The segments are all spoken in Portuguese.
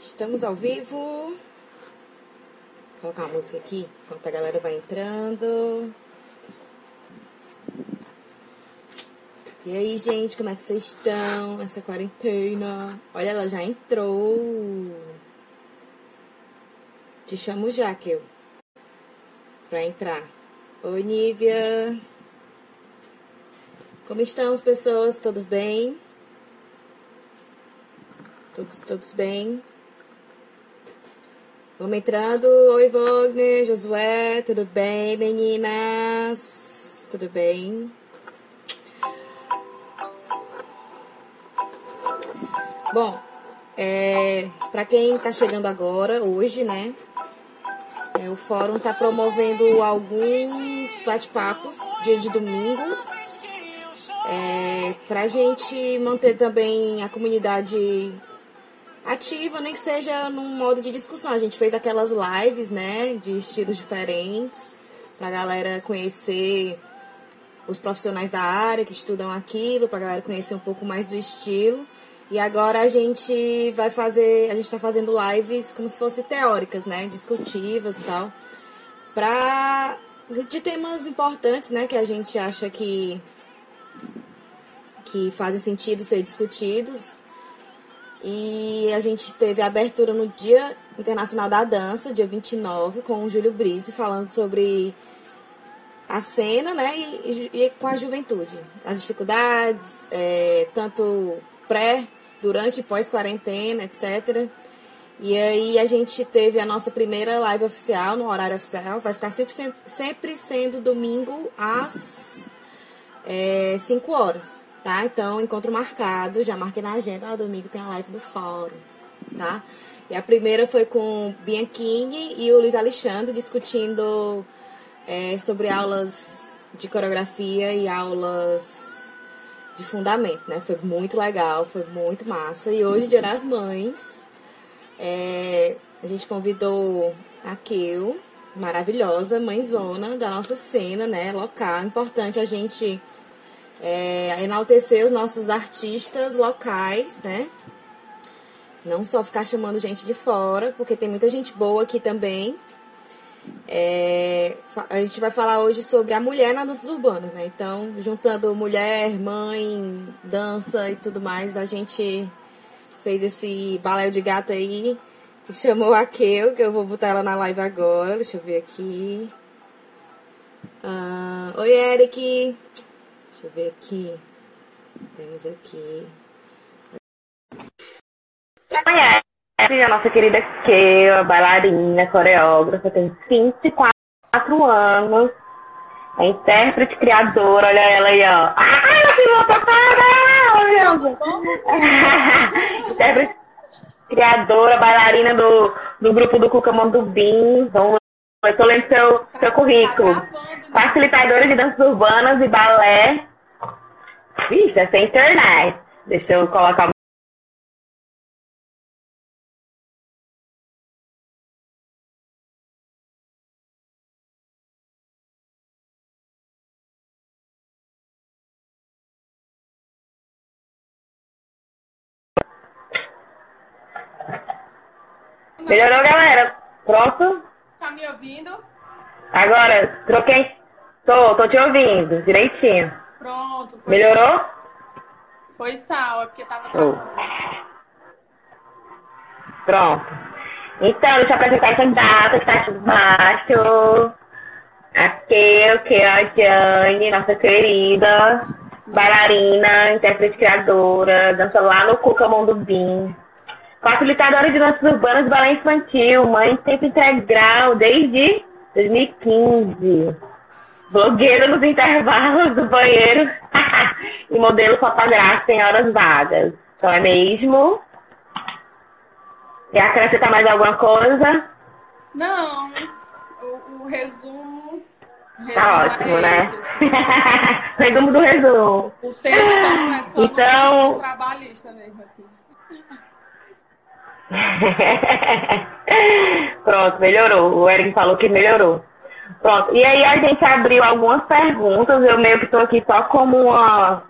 Estamos ao vivo. Vou colocar uma música aqui enquanto a galera vai entrando. E aí, gente, como é que vocês estão nessa quarentena? Olha, ela já entrou. Te chamo já, Jaquel, pra entrar. Oi, Nívia. Como estão as pessoas? Todos bem? Todos, todos bem? Vamos entrando. Oi, Wagner, Josué, tudo bem, meninas? Tudo bem? Bom, é, para quem está chegando agora, hoje, né? É, o fórum está promovendo alguns bate-papos dia de domingo. É, para a gente manter também a comunidade ativa, nem que seja num modo de discussão. A gente fez aquelas lives, né, de estilos diferentes, para a galera conhecer os profissionais da área que estudam aquilo, para a galera conhecer um pouco mais do estilo. E agora a gente vai fazer, a gente está fazendo lives como se fossem teóricas, né, discutivas e tal, para de temas importantes, né, que a gente acha que que fazem sentido ser discutidos. E a gente teve a abertura no Dia Internacional da Dança, dia 29, com o Júlio Brise, falando sobre a cena, né, e, e com a juventude. As dificuldades, é, tanto pré durante e pós-quarentena, etc. E aí a gente teve a nossa primeira live oficial, no horário oficial. Vai ficar sempre, sempre sendo domingo às é, 5 horas, tá? Então, encontro marcado, já marquei na agenda. Ah, domingo tem a live do fórum, tá? E a primeira foi com Bianchini e o Luiz Alexandre discutindo é, sobre aulas de coreografia e aulas de fundamento, né? Foi muito legal, foi muito massa. E hoje, Dia das Mães, é, a gente convidou a Keu, maravilhosa, mãezona da nossa cena, né? Local. Importante a gente é, enaltecer os nossos artistas locais, né? Não só ficar chamando gente de fora, porque tem muita gente boa aqui também. É, a gente vai falar hoje sobre a mulher nas danças urbanas, né? Então, juntando mulher, mãe, dança e tudo mais, a gente fez esse baléu de gato aí e chamou a Kel, que eu vou botar ela na live agora. Deixa eu ver aqui. Ah, Oi, Eric. Deixa eu ver aqui. Temos aqui. Oi, a nossa querida Keia, bailarina, coreógrafa, tem 24 anos. É intérprete, criadora, olha ela aí, ó. Ai, eu filho papada! intérprete, criadora, bailarina do, do grupo do Cuca Mondubim. Vamos eu tô lendo seu, seu currículo. Facilitadora de danças urbanas e balé. Vixe, essa é internet. Deixa eu colocar Melhorou, galera? Pronto? Tá me ouvindo? Agora, troquei. Tô, tô te ouvindo, direitinho. Pronto. Foi Melhorou? Foi sal, é porque tava oh. Pronto. Então, deixa eu apresentar essa data que tá aqui embaixo. Aqui, o que a Jane, nossa querida bailarina, intérprete criadora, dança lá no Cuca Mundo Bim. Facilitadora de danças urbanas balé infantil, mãe tempo integral desde 2015. Blogueira nos intervalos do banheiro e modelo fotográfico em horas vagas. Então é mesmo? Quer acrescentar mais alguma coisa? Não. O, o resumo. Tá ótimo, é né? Esse, assim. resumo do resumo. O textão é só então... trabalhista mesmo, assim. Pronto, melhorou. O Eric falou que melhorou. Pronto. E aí a gente abriu algumas perguntas. Eu meio que estou aqui só como uma,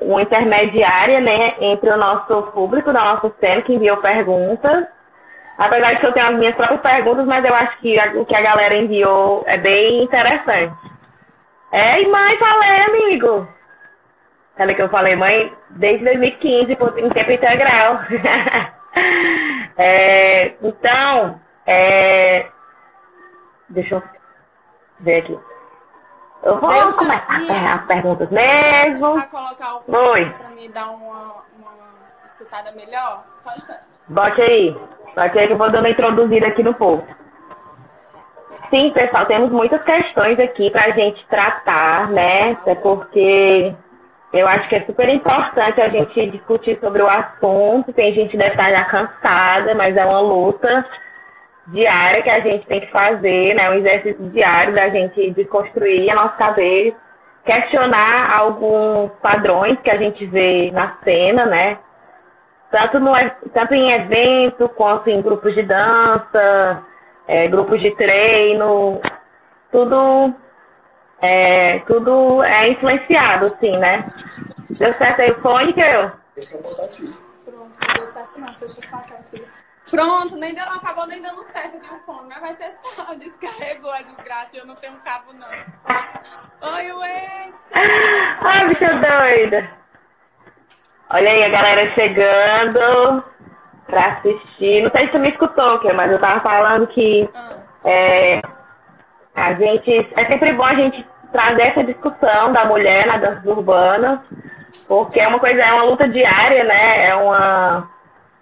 uma, intermediária, né, entre o nosso público da nossa cena que enviou perguntas. Apesar de que eu tenho as minhas próprias perguntas, mas eu acho que o que a galera enviou é bem interessante. É, e mãe, falei, amigo. Sabe que eu falei, mãe, desde 2015, em tempo integral. é, então, é, deixa eu ver aqui. Eu vou deixa começar as perguntas mesmo. colocar o Oi. para me dar uma, uma escutada melhor? Só um instante. Bote aí. Bote aí que eu vou dando uma introduzida aqui no povo. Sim, pessoal, temos muitas questões aqui para a gente tratar, né? Até porque eu acho que é super importante a gente discutir sobre o assunto. Tem gente que deve estar já cansada, mas é uma luta diária que a gente tem que fazer, né? Um exercício diário da gente desconstruir a nossa cabeça, questionar alguns padrões que a gente vê na cena, né? Tanto, no, tanto em evento quanto em grupos de dança, é, grupos de treino, tudo é, tudo é influenciado, assim, né? Deu certo aí o fone, que eu? Pronto, deu certo não, deixa eu só a Pronto, nem deu, acabou nem dando certo viu, fone, mas vai ser só, descarregou a desgraça e eu não tenho cabo não. Oi, Wendy! Ai, bicha doida! Olha aí a galera chegando pra assistir. Não sei se você me escutou, mas eu tava falando que ah. é, a gente. É sempre bom a gente trazer essa discussão da mulher na dança urbana, porque é uma coisa, é uma luta diária, né? É uma,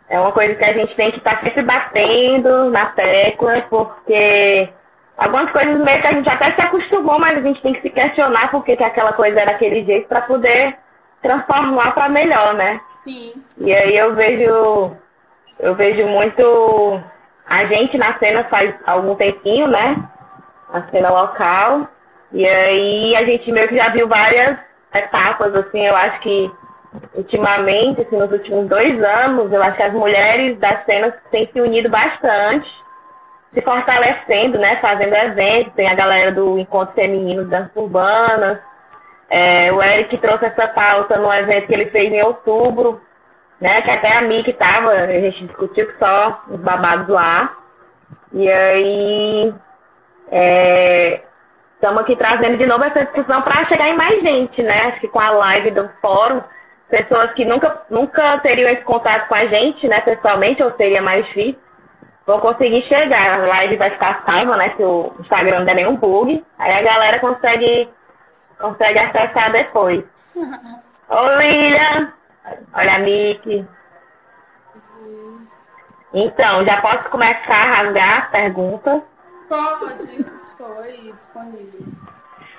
é uma coisa que a gente tem que estar tá sempre batendo na tecla, porque algumas coisas meio que a gente até se acostumou, mas a gente tem que se questionar por que, que aquela coisa era daquele jeito para poder transformar para melhor, né? Sim. E aí eu vejo eu vejo muito a gente na cena faz algum tempinho, né? a cena local. E aí a gente meio que já viu várias etapas, assim, eu acho que ultimamente, assim, nos últimos dois anos, eu acho que as mulheres das cenas têm se unido bastante, se fortalecendo, né, fazendo eventos, tem a galera do Encontro Feminino Dança Urbanas, é, o Eric trouxe essa pauta no evento que ele fez em outubro, né, que até a Miki estava, a gente discutiu só os babados lá, e aí Estamos é, aqui trazendo de novo essa discussão para chegar em mais gente, né? Acho que com a live do fórum, pessoas que nunca, nunca teriam esse contato com a gente, né, pessoalmente, ou seria mais difícil, vão conseguir chegar. A live vai ficar salva, né? Se o Instagram não der nenhum bug. Aí a galera consegue, consegue acessar depois. Oi, William! Olha a Miki. Então, já posso começar a rasgar as perguntas? Pode, estou aí disponível.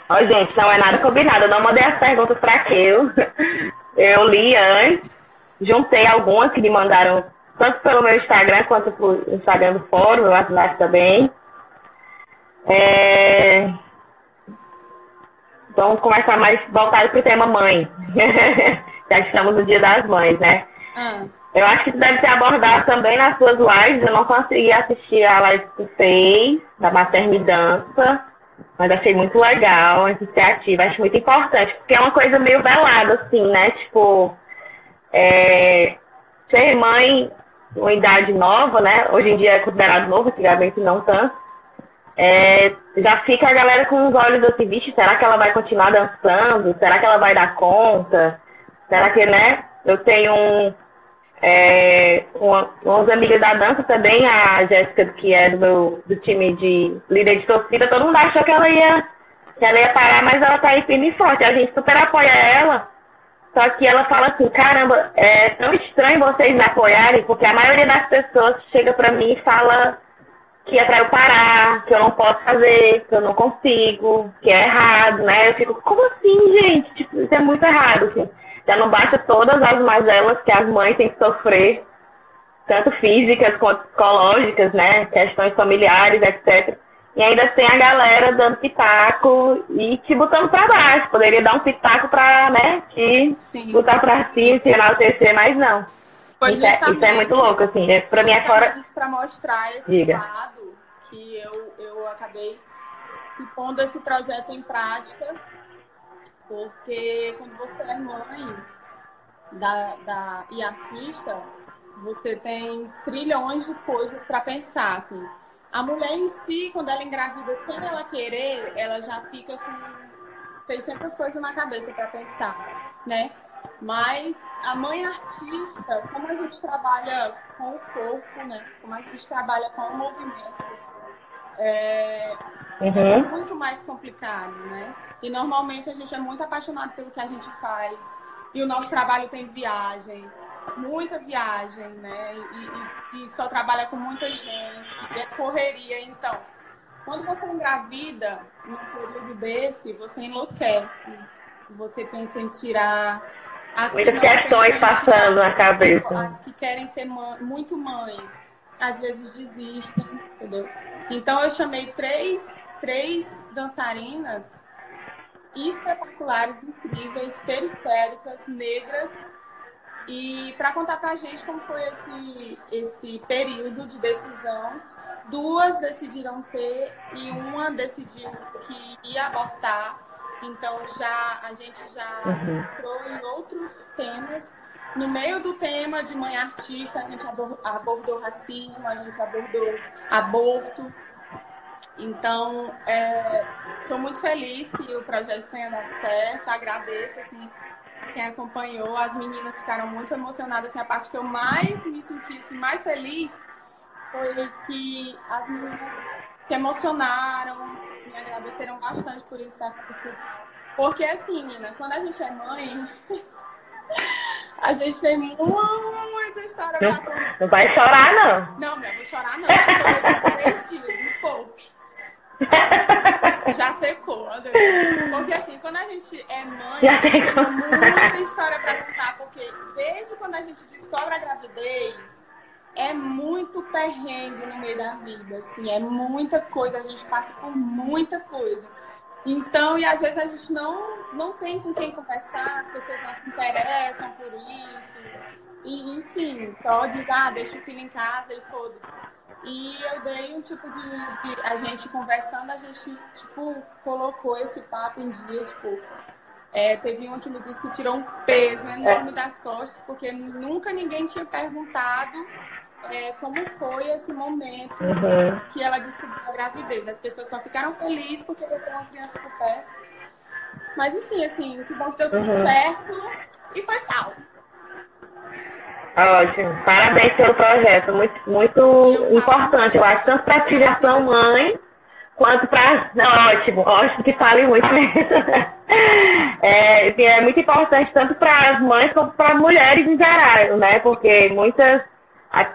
Ó, gente, não é nada combinado. Eu não mandei as perguntas para eu. Eu li antes, juntei algumas que me mandaram tanto pelo meu Instagram quanto pelo Instagram do fórum, meu WhatsApp também. É... Vamos começar mais voltado para o tema mãe. Já estamos no dia das mães, né? Ah. Eu acho que isso deve ser abordado também nas suas lives. Eu não consegui assistir a live que tu fez, da Maternidança, mas achei muito legal a iniciativa. Acho muito importante, porque é uma coisa meio velada, assim, né? Tipo, é, ser mãe uma idade nova, né? Hoje em dia é considerado novo, antigamente não tanto. É, já fica a galera com os olhos assim, vixe, será que ela vai continuar dançando? Será que ela vai dar conta? Será que, né? Eu tenho um é, uma, umas amigas da dança também, a Jéssica, que é do meu do time de líder de torcida, todo mundo achou que ela ia, que ela ia parar, mas ela tá aí firme e forte. A gente super apoia ela. Só que ela fala assim, caramba, é tão estranho vocês me apoiarem, porque a maioria das pessoas chega pra mim e fala que é pra eu parar, que eu não posso fazer, que eu não consigo, que é errado, né? Eu fico, como assim, gente? Tipo, isso é muito errado, assim. Já não basta todas as mazelas que as mães têm que sofrer, tanto físicas quanto psicológicas, né? Questões familiares, etc. E ainda tem a galera dando pitaco e te botando pra baixo. Poderia dar um pitaco pra, né, te Sim. botar pra cima, te enaltecer, mas não. Pois isso, é, isso é muito louco, assim. É, pra mim é fora. Pra mostrar esse Diga. lado que eu, eu acabei pondo esse projeto em prática porque quando você é mãe da, da, e artista, você tem trilhões de coisas para pensar, assim. A mulher em si, quando ela engravida sem ela querer, ela já fica com 600 coisas na cabeça para pensar, né? Mas a mãe artista, como a gente trabalha com o corpo, né? Como a gente trabalha com o movimento, é, uhum. é muito mais complicado, né? E normalmente a gente é muito apaixonado pelo que a gente faz. E o nosso trabalho tem viagem, muita viagem, né? E, e, e só trabalha com muita gente, e é correria. Então, quando você engravida, num período desse, você enlouquece. Você pensa em tirar. As Muitas questões passando na cabeça. As que querem ser mãe, muito mãe, às vezes desistem, entendeu? Então, eu chamei três, três dançarinas espetaculares, incríveis, periféricas, negras, e para contar para a gente como foi esse, esse período de decisão, duas decidiram ter e uma decidiu que ia abortar. Então já a gente já uhum. entrou em outros temas. No meio do tema de mãe artista, a gente abordou racismo, a gente abordou aborto. Então, estou é, muito feliz que o projeto tenha dado certo. Agradeço assim, quem acompanhou. As meninas ficaram muito emocionadas. Assim, a parte que eu mais me senti assim, mais feliz foi que as meninas se emocionaram, me agradeceram bastante por isso Porque assim, Nina, quando a gente é mãe, a gente tem muita história pra contar. Não vai chorar, não. Não, não vou chorar, não. Já chorei por três dias, um pouco. Já secou, Porque assim, quando a gente é mãe, Já a gente tem muita história para contar, porque desde quando a gente descobre a gravidez, é muito perrengue no meio da vida, assim, é muita coisa, a gente passa por muita coisa. Então, e às vezes a gente não, não tem com quem conversar, as pessoas não se interessam por isso. E, enfim, só diz, ah, deixa o filho em casa e foda-se. E eu dei um tipo de, de, A gente conversando, a gente, tipo, colocou esse papo em dia, tipo. É, teve uma que me disse que tirou um peso enorme das costas, porque nunca ninguém tinha perguntado é, como foi esse momento uhum. que ela descobriu a gravidez. As pessoas só ficaram felizes porque eu ter uma criança por perto. Mas enfim, assim, que bom que deu tudo uhum. certo e foi salvo. Ótimo. Parabéns pelo projeto. Muito, muito importante. Eu acho tanto para a filiação mãe quanto para. Ótimo, ótimo que fale muito. É, é muito importante tanto para as mães quanto para mulheres em geral, né? Porque muitas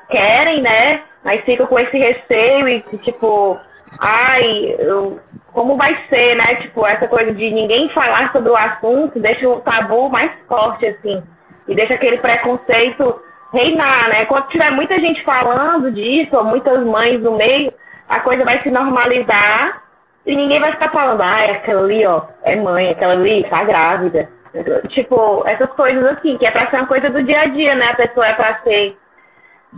querem, né? Mas ficam com esse receio e tipo, ai, eu, como vai ser, né? Tipo, essa coisa de ninguém falar sobre o assunto deixa o tabu mais forte, assim. E deixa aquele preconceito reinar, né? Quando tiver muita gente falando disso, ou muitas mães no meio, a coisa vai se normalizar e ninguém vai ficar falando, ah, aquela ali, ó, é mãe, aquela ali tá grávida. Tipo, essas coisas assim, que é pra ser uma coisa do dia a dia, né? A pessoa é pra ser.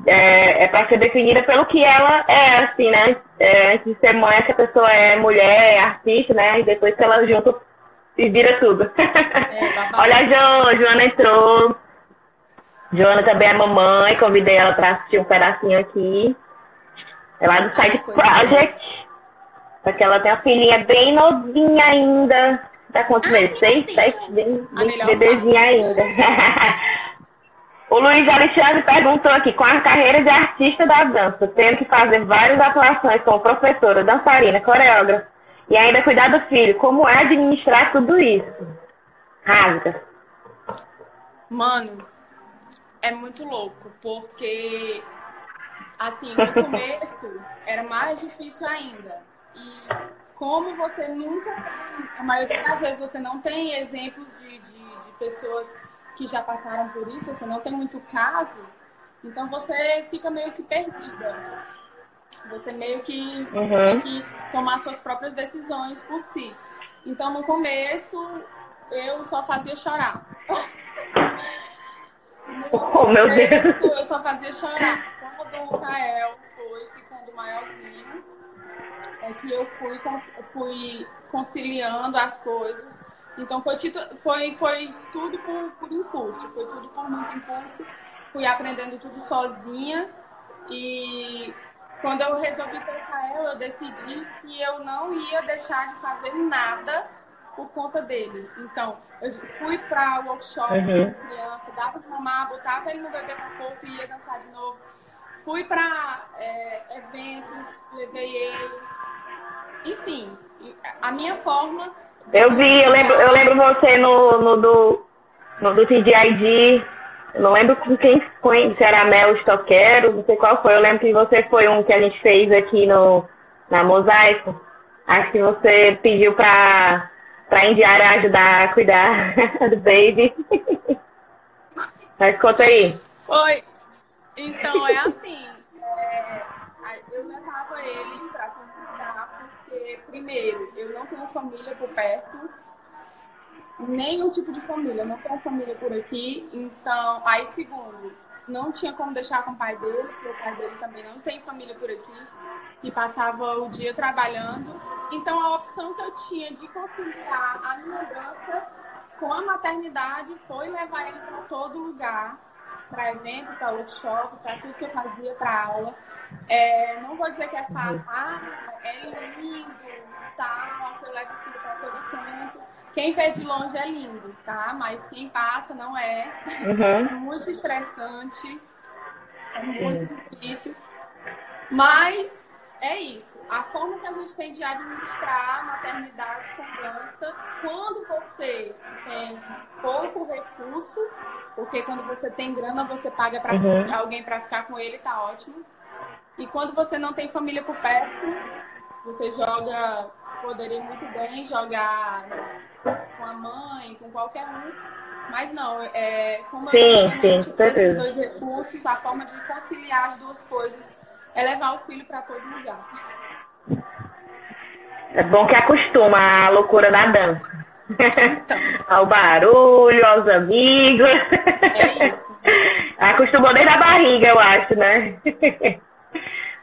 É, é pra ser definida pelo que ela é, assim, né? É, antes de ser mãe, essa pessoa é mulher, é artista, né? E depois que ela junta e vira tudo. É, Olha a Jo, Joana entrou. Joana também é mamãe, convidei ela para assistir um pedacinho aqui. É lá do Side Project. Porque ela tem uma filhinha bem novinha ainda. Tá quantos meses? Seis, sete, bem, bem bebezinha ainda. o Luiz Alexandre perguntou aqui, com a carreira de artista da dança, tendo que fazer várias atuações como professora, dançarina, coreógrafa e ainda cuidar do filho, como é administrar tudo isso? Rasga. Mano, é muito louco, porque assim, no começo era mais difícil ainda. E como você nunca tem, a maioria das vezes você não tem exemplos de, de, de pessoas que já passaram por isso, você não tem muito caso, então você fica meio que perdida. Você meio que você uhum. tem que tomar suas próprias decisões por si. Então no começo eu só fazia chorar. Oh, meu Deus. eu só fazia chorar. Quando o Kael foi ficando maiorzinho, é que eu fui, fui conciliando as coisas. Então foi, foi, foi tudo por, por impulso, foi tudo por muito impulso. fui aprendendo tudo sozinha. E quando eu resolvi ter Israel, eu decidi que eu não ia deixar de fazer nada por conta deles. Então, eu fui para workshop uhum. com criança, dava para mamar, botava ele no bebê conforto e ia dançar de novo. Fui para é, eventos, levei eles. Enfim, a minha forma. Eu vi, eu lembro, eu lembro você no, no do, no do TDID. não lembro com quem foi, se era Mel Stoquero, não sei qual foi. Eu lembro que você foi um que a gente fez aqui no, na Mosaico. Acho que você pediu para pra Indiara ajudar a cuidar do baby. Mas conta aí. Oi. Então, é assim. É, eu levava ele pra primeiro, eu não tenho família por perto. Nenhum tipo de família. Não tenho família por aqui. Então, aí, segundo, não tinha como deixar com o pai dele, porque o pai dele também não tem família por aqui e passava o dia trabalhando. Então a opção que eu tinha de conciliar a minha dança com a maternidade foi levar ele para todo lugar, para evento, para workshop, para tudo que eu fazia, para aula. É, não vou dizer que é fácil, ah, é lindo, tal, que eu levo o filho para todo canto. Quem vê de longe é lindo, tá? Mas quem passa não é. Uhum. É muito estressante, é muito uhum. difícil. Mas é isso. A forma que a gente tem de administrar a maternidade com dança, quando você tem pouco recurso, porque quando você tem grana, você paga para uhum. alguém para ficar com ele, tá ótimo. E quando você não tem família por perto, você joga, poderia muito bem jogar com a mãe, com qualquer um. Mas não, é, como sim, eu mencionei, sim, tipo, esses dois recursos, a forma de conciliar as duas coisas é levar o filho para todo lugar. É bom que acostuma a loucura da dança. Então. ao barulho, aos amigos. É isso. Acostumou desde a barriga, eu acho, né?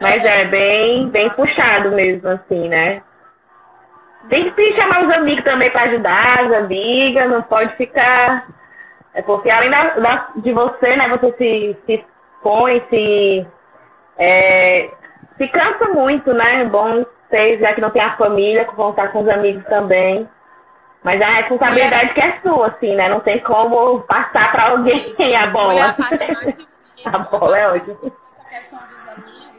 Mas é, bem, bem puxado mesmo, assim, né? Tem que chamar os amigos também para ajudar, as amigas, não pode ficar. É porque além da, da, de você, né, você se, se põe, se é, se cansa muito, né? É bom ser, já que não tem a família, contar com os amigos também. Mas a responsabilidade que é sua, assim, né? Não tem como passar para alguém a bola. a bola é ótima. Essa questão dos amigos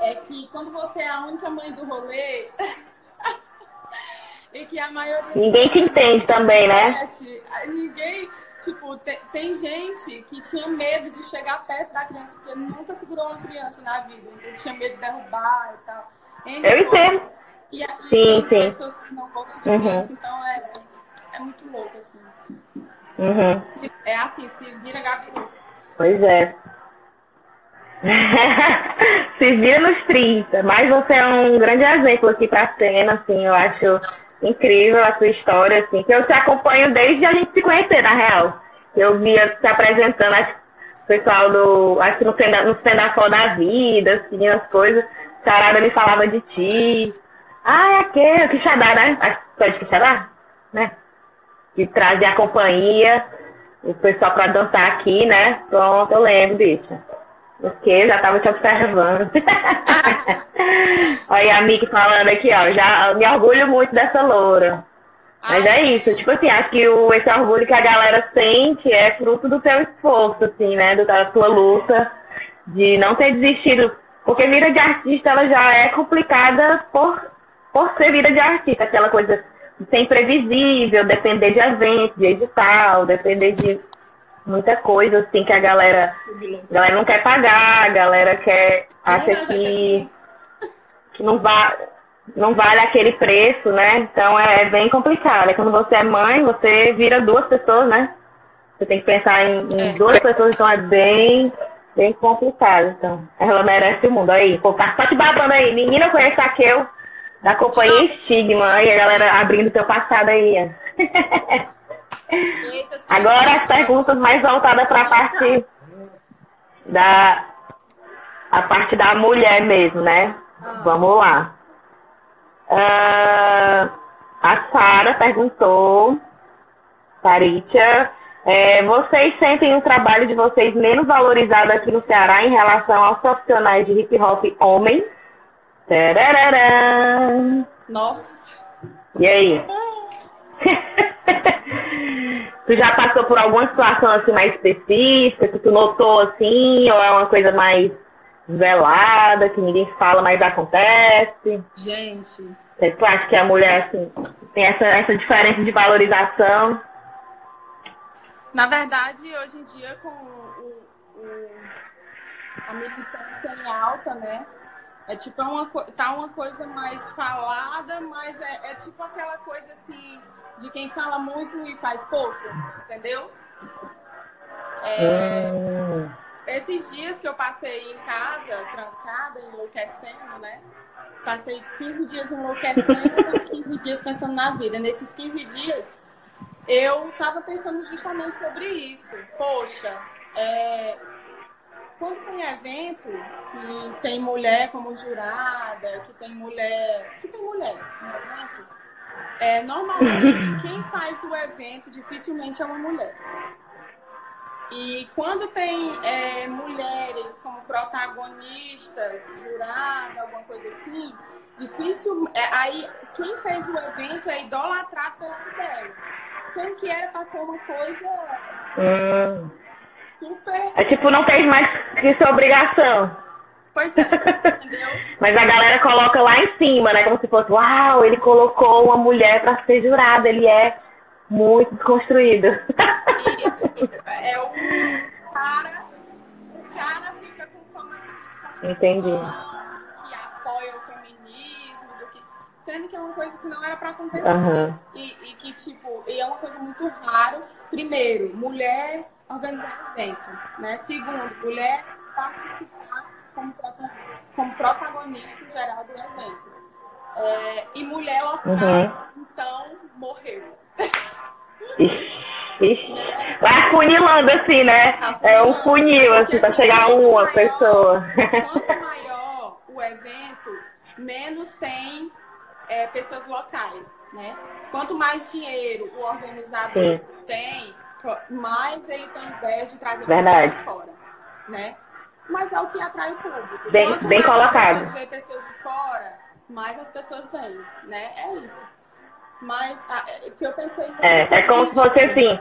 é que quando você é a única mãe do rolê. e que a maioria. Ninguém te entende também, né? Ninguém Tipo, tem, tem, gente que tinha medo de chegar perto da criança, porque nunca segurou uma criança na vida. Então tinha medo de derrubar e tal. Eu entendo. E, e sim, tem sim. pessoas que não gostam de uhum. criança, então é, é muito louco, assim. Uhum. É assim, se vira Gabi. Pois é. se vira nos 30, mas você é um grande exemplo aqui pra cena, assim, eu acho incrível a sua história, assim, que eu te acompanho desde a gente se conhecer, na real. Eu via se apresentando, o pessoal do, acho que no stand-up da vida, assim, as coisas. Sarada me falava de ti. Ah, é aquele, Quixadá, né? Acho que pode Quixadá, né? Que trazia a companhia, o pessoal pra dançar aqui, né? Pronto, eu lembro disso. Porque já tava te observando. Olha a Miki falando aqui, ó. Já me orgulho muito dessa loura. Mas é isso, tipo assim, acho que o, esse orgulho que a galera sente é fruto do teu esforço, assim, né? Da tua luta, de não ter desistido. Porque vida de artista, ela já é complicada por, por ser vida de artista, aquela coisa de ser imprevisível, depender de eventos, de edital, depender de muita coisa, assim, que a galera, a galera não quer pagar, a galera quer, acha que, que não, va, não vale aquele preço, né? Então é bem complicado. É quando você é mãe, você vira duas pessoas, né? Você tem que pensar em, em é. duas pessoas, então é bem, bem complicado. Então, ela merece o mundo. Aí, pô, tá só te babando aí. Menina, eu conheço a Kel, da companhia Estigma. Aí a galera abrindo teu passado aí. Agora as perguntas mais voltadas para a parte da a parte da mulher mesmo, né? Ah. Vamos lá. Uh, a Sara perguntou, Saritia, É, vocês sentem o trabalho de vocês menos valorizado aqui no Ceará em relação aos profissionais de hip hop homens? Nossa. E aí? tu já passou por alguma situação assim mais específica que tu notou assim, ou é uma coisa mais velada, que ninguém fala, mas acontece? Gente. Tu acha que a mulher assim tem essa, essa diferença de valorização? Na verdade, hoje em dia, com o, o, a militância em alta, né? É tipo, é uma, tá uma coisa mais falada, mas é, é tipo aquela coisa assim, de quem fala muito e faz pouco, entendeu? É, hum. Esses dias que eu passei em casa, trancada, enlouquecendo, né? Passei 15 dias enlouquecendo e 15 dias pensando na vida. Nesses 15 dias, eu tava pensando justamente sobre isso. Poxa, é, quando tem evento que tem mulher como jurada, que tem mulher. que tem mulher no evento, é, normalmente quem faz o evento dificilmente é uma mulher. E quando tem é, mulheres como protagonistas, jurada, alguma coisa assim, difícil. É, aí quem fez o evento é idolatrado pela mulher. Sendo que era para ser uma coisa. Super. É tipo, não tem mais que ser obrigação. Pois é, entendeu? Mas a galera coloca lá em cima, né? Como se fosse, uau, ele colocou uma mulher pra ser jurada, ele é muito desconstruído. Isso, é o cara, o cara fica com fama de desconstrução. Entendi. Que apoia o feminismo, do que... sendo que é uma coisa que não era pra acontecer. Uhum. E, e que, tipo, e é uma coisa muito raro. Primeiro, mulher organizar evento. Né? Segundo, mulher participar como, como protagonista geral do evento. É, e mulher local, uhum. então, morreu. Vai afunilando assim, né? Afunilando, é um funil, assim, pra chegar uma maior, pessoa. Quanto maior o evento, menos tem é, pessoas locais, né? Quanto mais dinheiro o organizador Sim. tem, mais ele tem ideias de trazer Verdade. pessoas de fora, né? Mas é o que atrai o público. Bem, Quanto bem mais colocado. as pessoas de fora, mais as pessoas vêm, né? É isso. Mas o que eu pensei... É, é como se fosse assim...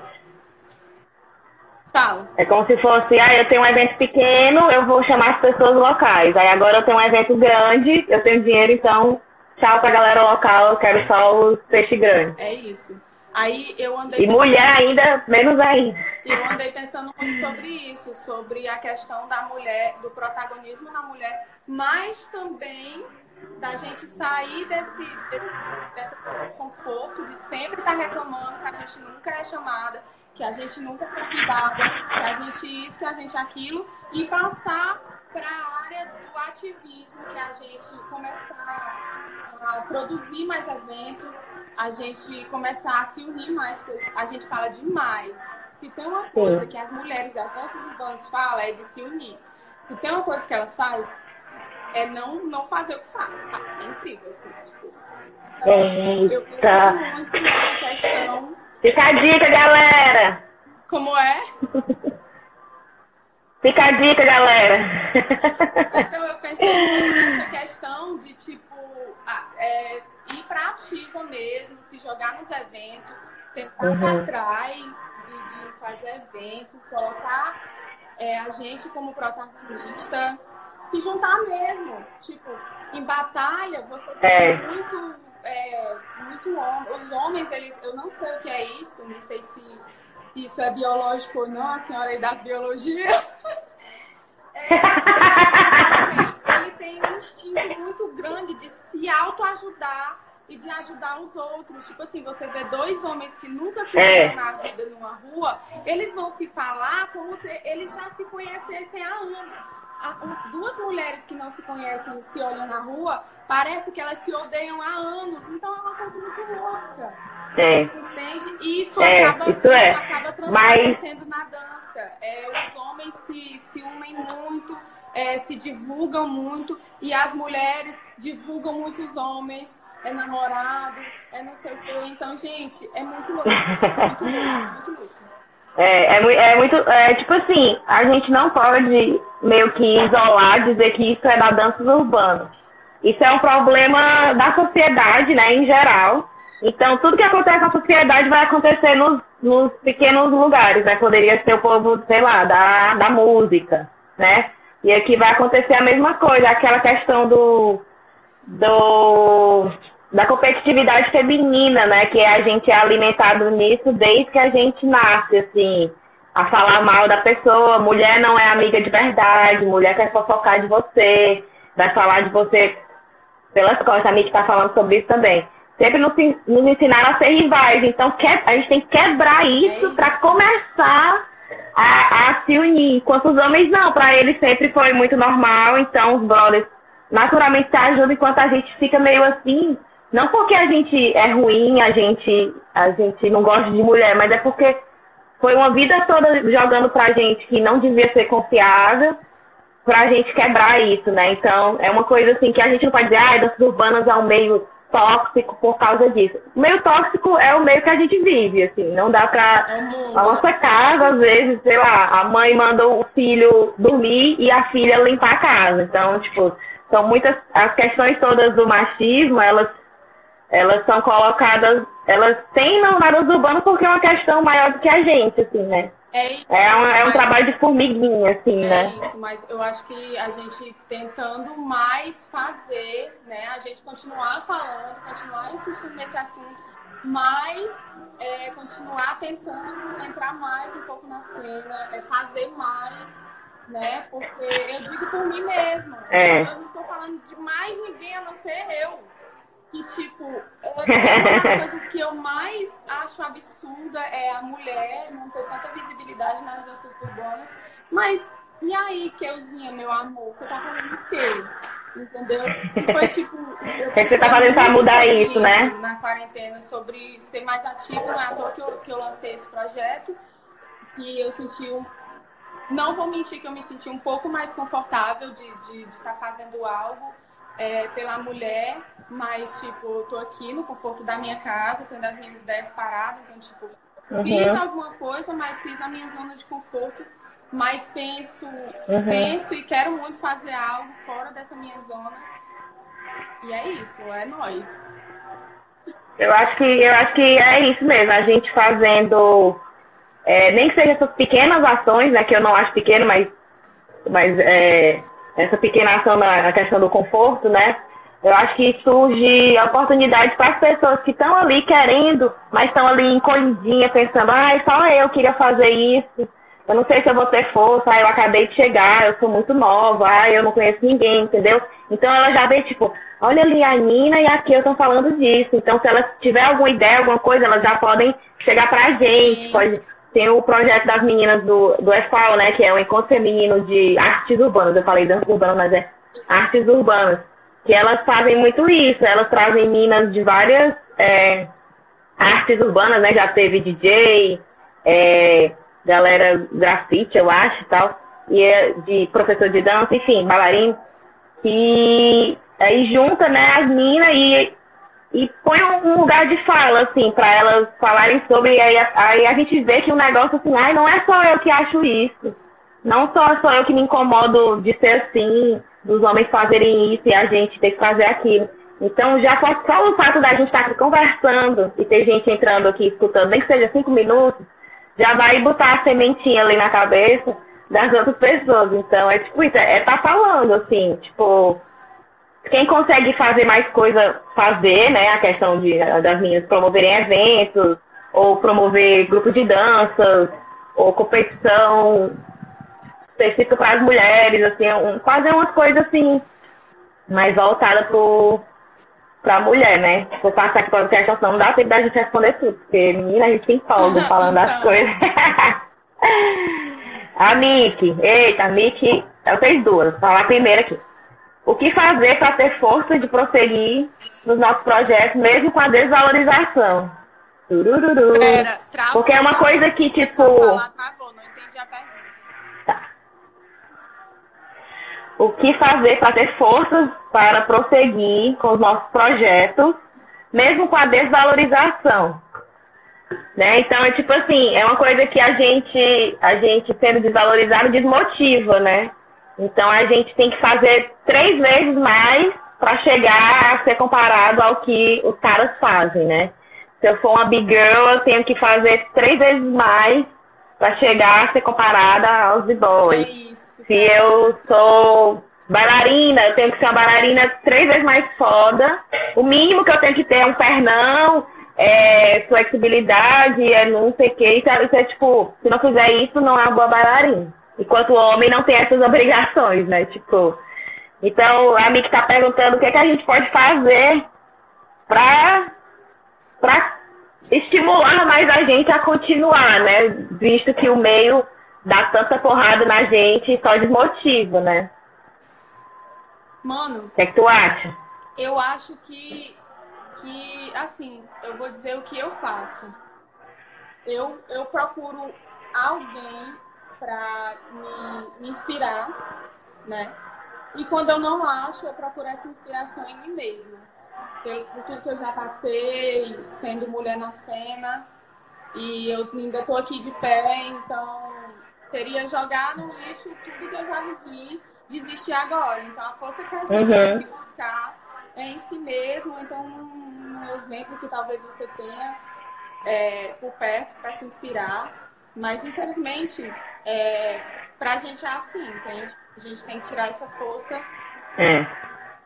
Fala. É como se fosse, ah, eu tenho um evento pequeno, eu vou chamar as pessoas locais. Aí agora eu tenho um evento grande, eu tenho dinheiro, então tchau pra galera local, eu quero só os peixes grandes. É isso. Aí eu andei. E pensando, mulher ainda, menos ainda. Eu andei pensando muito sobre isso, sobre a questão da mulher, do protagonismo na mulher, mas também da gente sair desse, desse, conforto de sempre estar reclamando que a gente nunca é chamada, que a gente nunca é convidada, que a gente isso, que a gente aquilo, e passar para a área do ativismo, que a gente começar a produzir mais eventos, a gente começar a se unir mais, porque a gente fala demais. Se tem uma coisa que as mulheres das danças urbanas falam, é de se unir. Se tem uma coisa que elas fazem, é não, não fazer o que faz, tá? É incrível, assim, tipo. Eu pensei muito nessa questão. Fica a dica, galera! Como é? Fica a dica, galera! Então eu pensei muito nessa questão de, tipo, é, ir para ativa mesmo, se jogar nos eventos, tentar uhum. atrás de, de, fazer evento, colocar é, a gente como protagonista, se juntar mesmo. Tipo, em batalha, você é. tem muito, é, muito homem. Os homens, eles, eu não sei o que é isso, não sei se, se isso é biológico ou não, a senhora aí das biologias. é, ele tem um instinto muito grande de se autoajudar e de ajudar os outros. Tipo assim, você vê dois homens que nunca se é. viram na vida numa rua, eles vão se falar como se eles já se conhecessem há anos. Duas mulheres que não se conhecem se olham na rua, parece que elas se odeiam há anos. Então é uma coisa muito louca. É. Entende? E isso é, acaba, isso é. acaba transparecendo Mas... na dança. É, os homens se, se unem muito, é, se divulgam muito, e as mulheres divulgam muitos homens é namorado, é não sei o quê. Então, gente, é muito louco. Muito louco, muito. É, é, é, muito. É, tipo assim, a gente não pode meio que isolar, dizer que isso é da dança urbana. Isso é um problema da sociedade, né, em geral. Então, tudo que acontece na sociedade vai acontecer nos, nos pequenos lugares, né? Poderia ser o povo, sei lá, da, da música, né? E aqui vai acontecer a mesma coisa, aquela questão do, do da competitividade feminina, né? Que a gente é alimentado nisso desde que a gente nasce, assim, a falar mal da pessoa. Mulher não é amiga de verdade, mulher quer fofocar de você, vai falar de você pelas costas. A Miki tá falando sobre isso também. Sempre nos, nos ensinaram a ser rivais. Então, a gente tem que quebrar isso, é isso. para começar a, a, se unir. Enquanto os homens não, para eles sempre foi muito normal. Então, os brothers naturalmente se ajudam, enquanto a gente fica meio assim não porque a gente é ruim, a gente, a gente não gosta de mulher, mas é porque foi uma vida toda jogando pra gente que não devia ser confiável pra gente quebrar isso, né? Então, é uma coisa assim que a gente não pode dizer, ah, danças urbanas é um meio tóxico por causa disso. O meio tóxico é o meio que a gente vive, assim, não dá pra. É a nossa casa, às vezes, sei lá, a mãe manda o filho dormir e a filha limpar a casa. Então, tipo, são muitas. As questões todas do machismo, elas elas são colocadas, elas têm namorados urbanos porque é uma questão maior do que a gente, assim, né? É, é, um, é um trabalho de formiguinha, assim, é né? É isso, mas eu acho que a gente tentando mais fazer, né? A gente continuar falando, continuar insistindo nesse assunto, mas é, continuar tentando entrar mais um pouco na cena, é, fazer mais, né? Porque eu digo por mim mesma. É. Eu não estou falando de mais ninguém a não ser eu que, tipo, uma das coisas que eu mais acho absurda é a mulher não ter tanta visibilidade nas danças urbanas. Mas, e aí, Keuzinha, meu amor, você tá fazendo o quê? Entendeu? E foi tipo. O que você tá fazendo pra mudar isso, né? Na quarentena, sobre ser mais ativo, não é à toa que eu, que eu lancei esse projeto. E eu senti um. Não vou mentir que eu me senti um pouco mais confortável de estar de, de tá fazendo algo é, pela mulher, mas, tipo, eu tô aqui no conforto da minha casa, tendo as minhas ideias paradas, então, tipo, uhum. fiz alguma coisa, mas fiz na minha zona de conforto, mas penso, uhum. penso e quero muito fazer algo fora dessa minha zona. E é isso, é nós. Eu acho que eu acho que é isso mesmo, a gente fazendo é, nem que sejam essas pequenas ações, né, que eu não acho pequeno, mas, mas é, essa pequena ação na questão do conforto, né? Eu acho que surge oportunidade para as pessoas que estão ali querendo, mas estão ali encolhidinha, pensando, ah, só eu queria fazer isso. Eu não sei se eu vou ter força, ah, eu acabei de chegar, eu sou muito nova, ah, eu não conheço ninguém, entendeu? Então ela já vê, tipo, olha ali a Nina e a Kia estão falando disso. Então, se elas tiver alguma ideia, alguma coisa, elas já podem chegar pra gente, pode tem o projeto das meninas do, do EFAL, né? Que é o Encontro Feminino de Artes Urbanas. Eu falei dança urbana, mas é artes urbanas. Que elas fazem muito isso. Elas trazem meninas de várias é, artes urbanas, né? Já teve DJ, é, galera grafite, eu acho e tal. E é de professor de dança, enfim, bailarino. E aí junta, né, as meninas e e põe um lugar de fala, assim, para elas falarem sobre, e aí, aí, a gente vê que o negócio, assim, ai, não é só eu que acho isso. Não só sou eu que me incomodo de ser assim, dos homens fazerem isso e a gente ter que fazer aquilo. Então, já só, só o fato da gente estar aqui conversando e ter gente entrando aqui escutando, nem que seja cinco minutos, já vai botar a sementinha ali na cabeça das outras pessoas. Então, é tipo isso, é, é tá falando, assim, tipo, quem consegue fazer mais coisa, fazer, né? A questão de, das meninas promoverem eventos, ou promover grupos de danças, ou competição específica para as mulheres, assim, um, fazer umas coisas assim, mais voltadas para a mulher, né? Vou passar aqui para a questão, não dá tempo da gente responder tudo, porque menina, a gente tem folga falando as coisas. a Miki, eita, a Miki, eu tenho duas, vou falar a primeira aqui. O que fazer para ter força de prosseguir nos nossos projetos, mesmo com a desvalorização? Turururu. Pera, travou, Porque é uma coisa que, tipo. Falar, travou, não entendi a pergunta. Tá. O que fazer para ter forças para prosseguir com os nossos projetos, mesmo com a desvalorização? Né? Então é tipo assim, é uma coisa que a gente, a gente sendo desvalorizado desmotiva, né? Então a gente tem que fazer três vezes mais para chegar a ser comparado ao que os caras fazem, né? Se eu for uma big girl, eu tenho que fazer três vezes mais para chegar a ser comparada aos b-boys. É isso. Se eu sou bailarina, eu tenho que ser uma bailarina três vezes mais foda. O mínimo que eu tenho que ter é um pernão, é flexibilidade, é não sei o que. Isso é, isso é tipo, se não fizer isso, não é uma boa bailarina. Enquanto o homem não tem essas obrigações, né? Tipo, então a Miki tá perguntando o que, é que a gente pode fazer pra, pra estimular mais a gente a continuar, né? Visto que o meio dá tanta porrada na gente e só desmotiva, né? Mano, O que, é que tu acha? eu acho que, que, assim, eu vou dizer o que eu faço. Eu, eu procuro alguém pra me, me inspirar, né? E quando eu não acho, eu procuro essa inspiração em mim mesma. Pelo, por tudo que eu já passei, sendo mulher na cena, e eu ainda tô aqui de pé, então teria jogar no lixo tudo que eu já vivi, desistir agora. Então a força que a gente Uhum. tem que buscar é em si mesmo, então um, um exemplo que talvez você tenha é, por perto para se inspirar. Mas infelizmente, é, pra gente é assim, entende? A gente tem que tirar essa força É.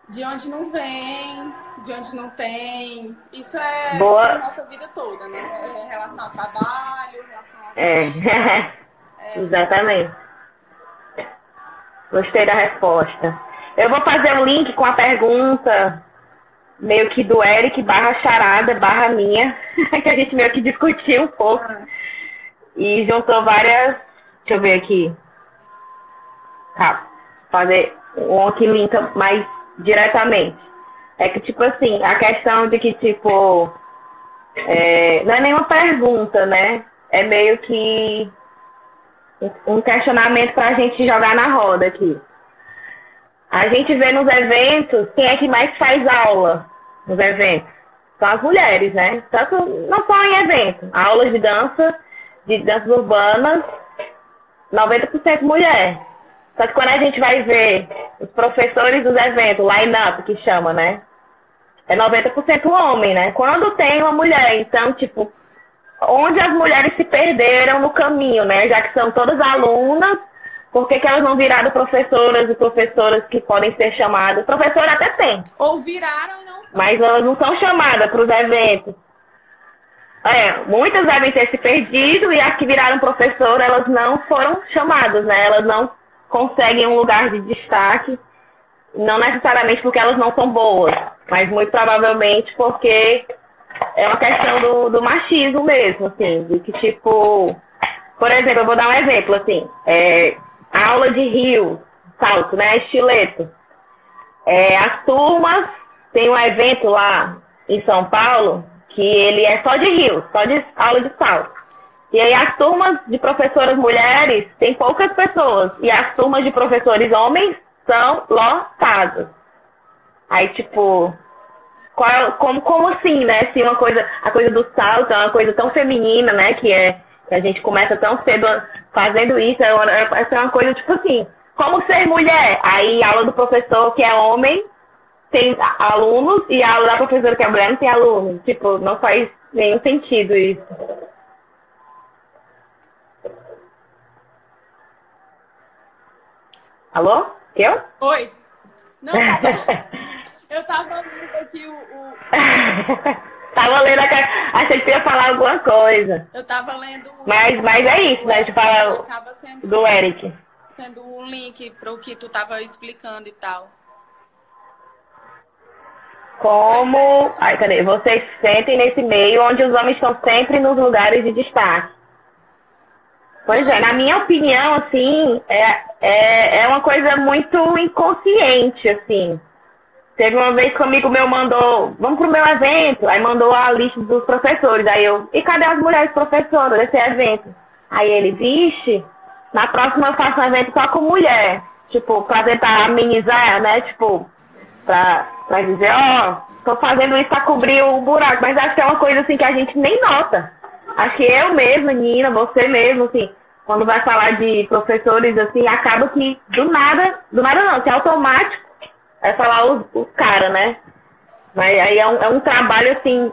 de onde não vem, de onde não tem. Isso é Boa. a nossa vida toda, né? É em relação ao trabalho, em relação a. É. Exatamente. Gostei da resposta. Eu vou fazer um link com a pergunta meio que do Eric barra charada barra minha, que a gente meio que discutiu um pouco. E juntou várias. Deixa eu ver aqui. Tá. Fazer um que linka mais diretamente. É que, tipo assim, a questão de que, tipo. é, não é nenhuma pergunta, né? É meio que um questionamento pra gente jogar na roda aqui. A gente vê nos eventos quem é que mais faz aula nos eventos. São as mulheres, né? Tanto, não só em eventos. Aulas de dança, de danças urbanas, 90% mulher. Só que quando a gente vai ver os professores dos eventos, line-up que chama, né? É 90% homem, né? Quando tem uma mulher, então, tipo, onde as mulheres se perderam no caminho, né? Já que são todas alunas, por que, que elas não viraram professoras e professoras que podem ser chamadas? Professora até tem, Ou viraram e não são. mas elas não são chamadas para os eventos. É, muitas devem ter se perdido e as que viraram professora, elas não foram chamadas, né? Elas não conseguem um lugar de destaque, não necessariamente porque elas não são boas, mas muito provavelmente porque é uma questão do, do machismo mesmo, assim, de que tipo, por exemplo, eu vou dar um exemplo, assim, é, aula de rio, salto, né, estileto. É, as turmas, tem um evento lá em São Paulo, que ele é só de rio, só de aula de salto. E aí as turmas de professoras mulheres tem poucas pessoas, e as turmas de professores homens são lotadas. Aí, tipo, qual, como, como assim, né? Se uma coisa, a coisa do salto é uma coisa tão feminina, né? Que é que a gente começa tão cedo fazendo isso, é uma, é é uma coisa tipo assim, como ser mulher? Aí aula do professor que é homem tem alunos e a aula da professora que é mulher não tem alunos. Tipo, não faz nenhum sentido isso. Alô? Eu? Oi? Não, eu tava lendo aqui o, o- Tava lendo a... Achei que ia falar alguma coisa. Eu tava lendo. Mas, mas é isso, né? De falar Acaba sendo, do Eric. sendo um link para o que tu tava explicando e tal. Como. Ai, cadê? Vocês se sentem nesse meio onde os homens estão sempre nos lugares de destaque. Pois é, na minha opinião, assim, é, é, é uma coisa muito inconsciente, assim. Teve uma vez que um amigo meu mandou, vamos pro meu evento, aí mandou a lista dos professores. Aí eu, e cadê as mulheres professoras desse evento? Aí ele, vixe, na próxima eu faço um evento só com mulher. Tipo, pra tentar amenizar, né? Tipo, pra, pra dizer, ó, tô fazendo isso pra cobrir o buraco. Mas acho que é uma coisa assim que a gente nem nota. acho que eu mesma, Nina, você mesmo, assim, quando vai falar de professores, assim, acaba que do nada, do nada não, assim, automático, é falar os, os caras, né? Mas aí é um, é um trabalho, assim,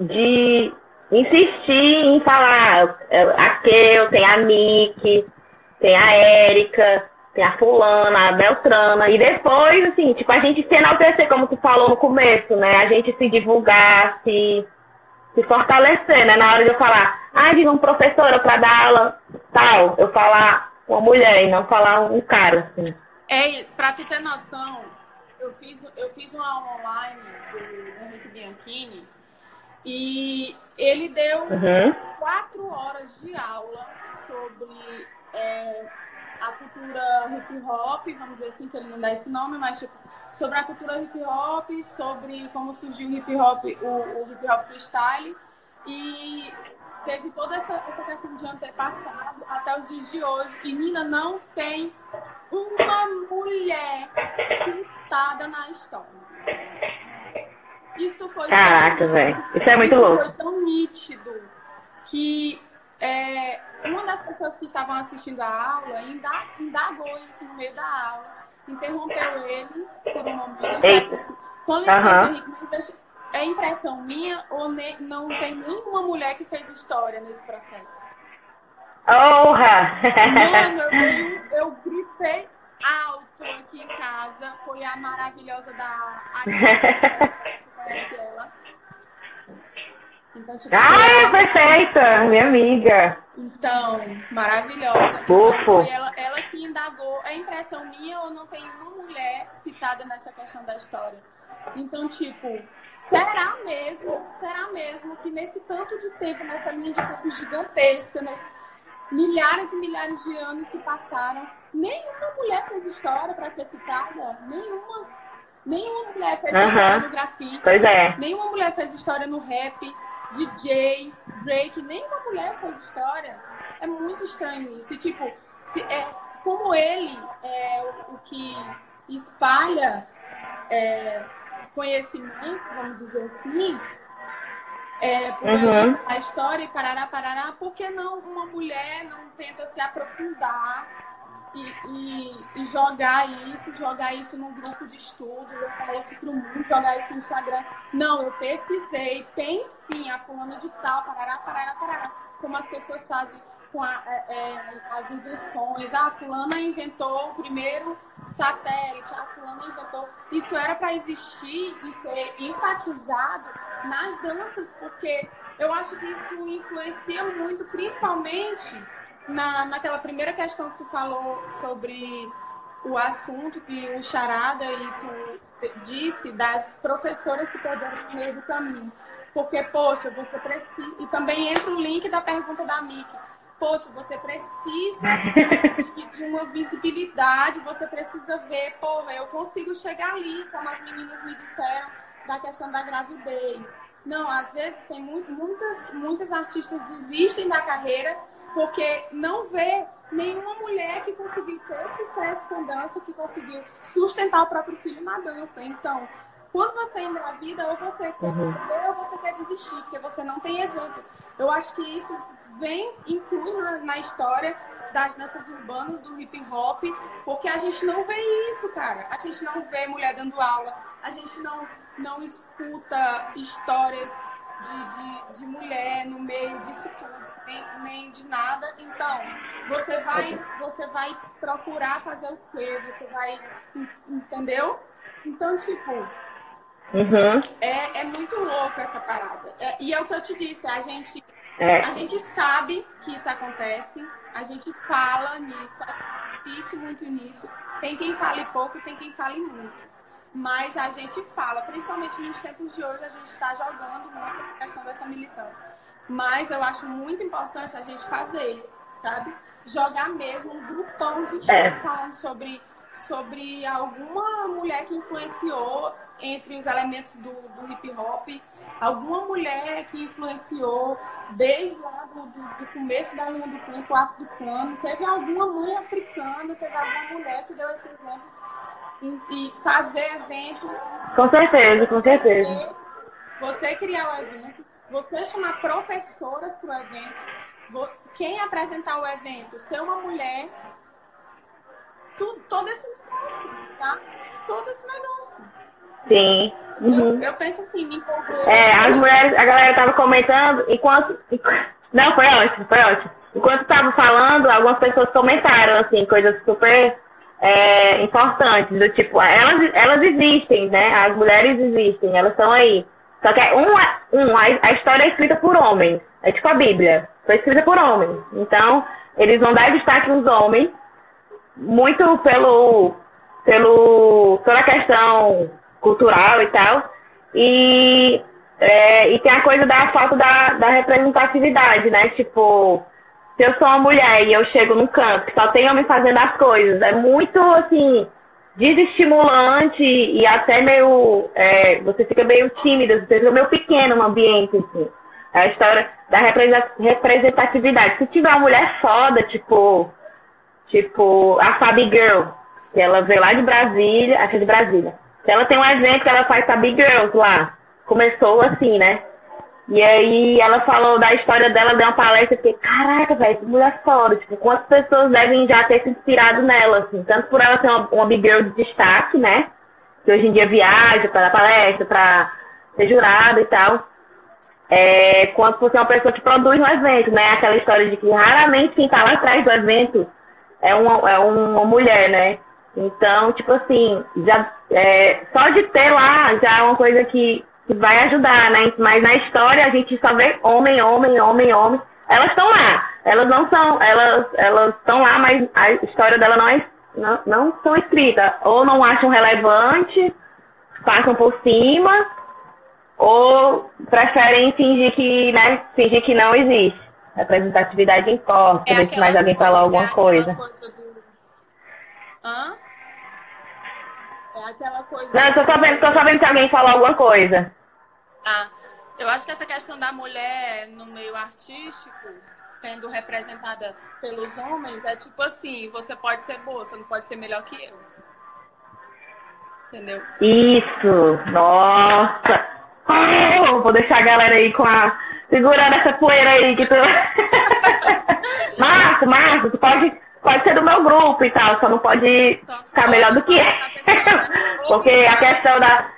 de insistir em falar, é, a Kel, tem a Nick, tem a Érica, tem a fulana, a Beltrana, e depois, assim, tipo, a gente se enaltecer, como tu falou no começo, né? A gente se divulgar, se, se fortalecer, né? Na hora de eu falar, ah, de uma professora para dar aula, tal, eu falar uma mulher e não falar um cara, assim. É, pra tu ter noção, eu fiz, eu fiz uma aula online do Henrique Bianchini e ele deu Uhum. quatro horas de aula sobre é, a cultura hip hop, vamos dizer assim, que ele não dá esse nome, mas tipo, sobre a cultura hip hop, sobre como surgiu o hip hop, o, o hip hop freestyle e teve toda essa, essa questão de antepassado até os dias de hoje. E Nina não tem uma mulher citada na história. Isso foi Caraca, velho. Isso é muito isso louco. foi tão nítido que é, uma das pessoas que estavam assistindo a aula inda- indagou isso no meio da aula, interrompeu ele por um momento. Eita. disse, Com licença. Henrique, mas deixa, é impressão minha ou ne- não tem nenhuma mulher que fez história nesse processo? Honra! Mano, eu, eu gritei alto aqui em casa. Foi a maravilhosa da Agatha, tu conhece ela. Então, tipo, Ai, foi- perfeita! Minha amiga. então, maravilhosa. Fofo. Então, ela, ela que indagou. É impressão minha ou não tem uma mulher citada nessa questão da história? Então, tipo, será mesmo, será mesmo que nesse tanto de tempo, nessa linha de tempo gigantesca, né, milhares e milhares de anos se passaram, nenhuma mulher fez história para ser citada? Nenhuma. Nenhuma mulher fez Aham. história no grafite. Pois é. Nenhuma mulher fez história no rap, DJ, break, nenhuma mulher fez história. É muito estranho isso. E, tipo, se, é, como ele é o, o que espalha é, conhecimento, vamos dizer assim, é, Uhum. a história e parará, parará, por que não uma mulher não tenta se aprofundar e, e- e jogar isso, jogar isso num grupo de estudo, jogar isso pro mundo, jogar isso no Instagram. Não, eu pesquisei, tem sim a fulana de tal, parará, parará, parará, como as pessoas fazem com a- é, é, as invenções. Ah, a fulana inventou o primeiro satélite, a fulana inventou. Isso era para existir e ser enfatizado nas danças, porque eu acho que isso influencia muito, principalmente na, naquela primeira questão que tu falou sobre o assunto que o Charada e tu disse das professoras se perderam no meio do caminho. Porque, poxa, você precisa. E também entra o link da pergunta da Miki. Poxa, você precisa de, de uma visibilidade, você precisa ver, porra, eu consigo chegar ali, como as meninas me disseram, da questão da gravidez. Não, às vezes tem muito, muitas, muitas artistas desistem da carreira porque não vê nenhuma mulher que conseguiu ter sucesso com dança, que conseguiu sustentar o próprio filho na dança. Então, quando você engravida, ou você quer Uhum. perder ou você quer desistir, porque você não tem exemplo. Eu acho que isso vem, inclui na, na história das danças urbanas, do hip hop, porque a gente não vê isso, cara. A gente não vê mulher dando aula, a gente não, não escuta histórias de, de, de mulher no meio disso tudo, nem, nem de nada. Então, você vai, você vai procurar fazer o quê? Você vai. Entendeu? Então, tipo, Uhum. é, é muito louco essa parada. É- e é o que eu te disse, a gente, É. a gente sabe que isso acontece, a gente fala nisso, assiste muito nisso. Tem quem fale pouco, tem quem fale muito. Mas a gente fala, principalmente nos tempos de hoje, a gente está jogando muito a questão dessa militância. Mas eu acho muito importante a gente fazer, sabe? Jogar mesmo um grupão de gente É. falando sobre, sobre alguma mulher que influenciou entre os elementos do, do hip hop, alguma mulher que influenciou desde lá do, do- do começo da linha do tempo africano, teve alguma mãe africana, teve alguma mulher que deu esse exemplo e, fazer eventos Com certeza, com certeza. você, você criar o evento, você chamar professoras para o evento, quem apresentar o evento, ser uma mulher, tudo, todo esse negócio, tá? Todo esse negócio. Sim. Uhum. Eu, eu, penso assim, me empolgou. É, as mulheres, a galera tava comentando, enquanto. Não, foi ótimo, foi ótimo. Enquanto tava falando, algumas pessoas comentaram, assim, coisas super é, importantes, do tipo, elas, elas existem, né? As mulheres existem, elas estão aí. Só que um, um, a história é escrita por homens. É tipo a Bíblia. Foi escrita por homens. Então, eles vão dar destaque nos homens, muito pelo, pelo toda a questão cultural e tal. E, é, e tem a coisa da falta da, da representatividade, né? Tipo, se eu sou uma mulher e eu chego num campo que só tem homem fazendo as coisas, é muito assim desestimulante e até meio. É, você fica meio tímida, você fica meio pequeno no ambiente, assim. É a história da representatividade. Se tiver uma mulher foda, tipo. Tipo, a Fabi Girl, que ela veio lá de Brasília, acho é de Brasília. Se ela tem um evento que ela faz Fabi Girls lá. Começou assim, né? E aí ela falou da história dela, deu uma palestra que, caraca, velho, que mulher foda, tipo, quantas pessoas devem já ter se inspirado nela, assim, tanto por ela ser uma, uma big girl de destaque, né? Que hoje em dia viaja para dar palestra, para ser jurada e tal. É, quanto por ser uma pessoa que produz um evento, né? Aquela história de que raramente quem tá lá atrás do evento é uma, é uma mulher, né? Então, tipo assim, já, é, só de ter lá já é uma coisa que vai ajudar, né? Mas na história a gente só vê homem, homem, homem, homem. Elas estão lá. Elas não são, elas elas estão lá, mas a história dela não é não, não são escritas. Ou não acham relevante, passam por cima, ou preferem fingir que, né, fingir que não existe. Representatividade importa, é se mais alguém falar alguma coisa. coisa do... Hã? É aquela coisa. Não, eu tô sabendo, tô sabendo se alguém falou alguma coisa. Ah, eu acho que essa questão da mulher no meio artístico, sendo representada pelos homens, é tipo assim, você pode ser boa, você não pode ser melhor que eu. Entendeu? Isso! Nossa! Oh, vou deixar a galera aí com a. segurando essa poeira aí que tu. Marco, Marco, tu pode, pode ser do meu grupo e tal, só não pode só ficar pode melhor do que eu. Porque a questão da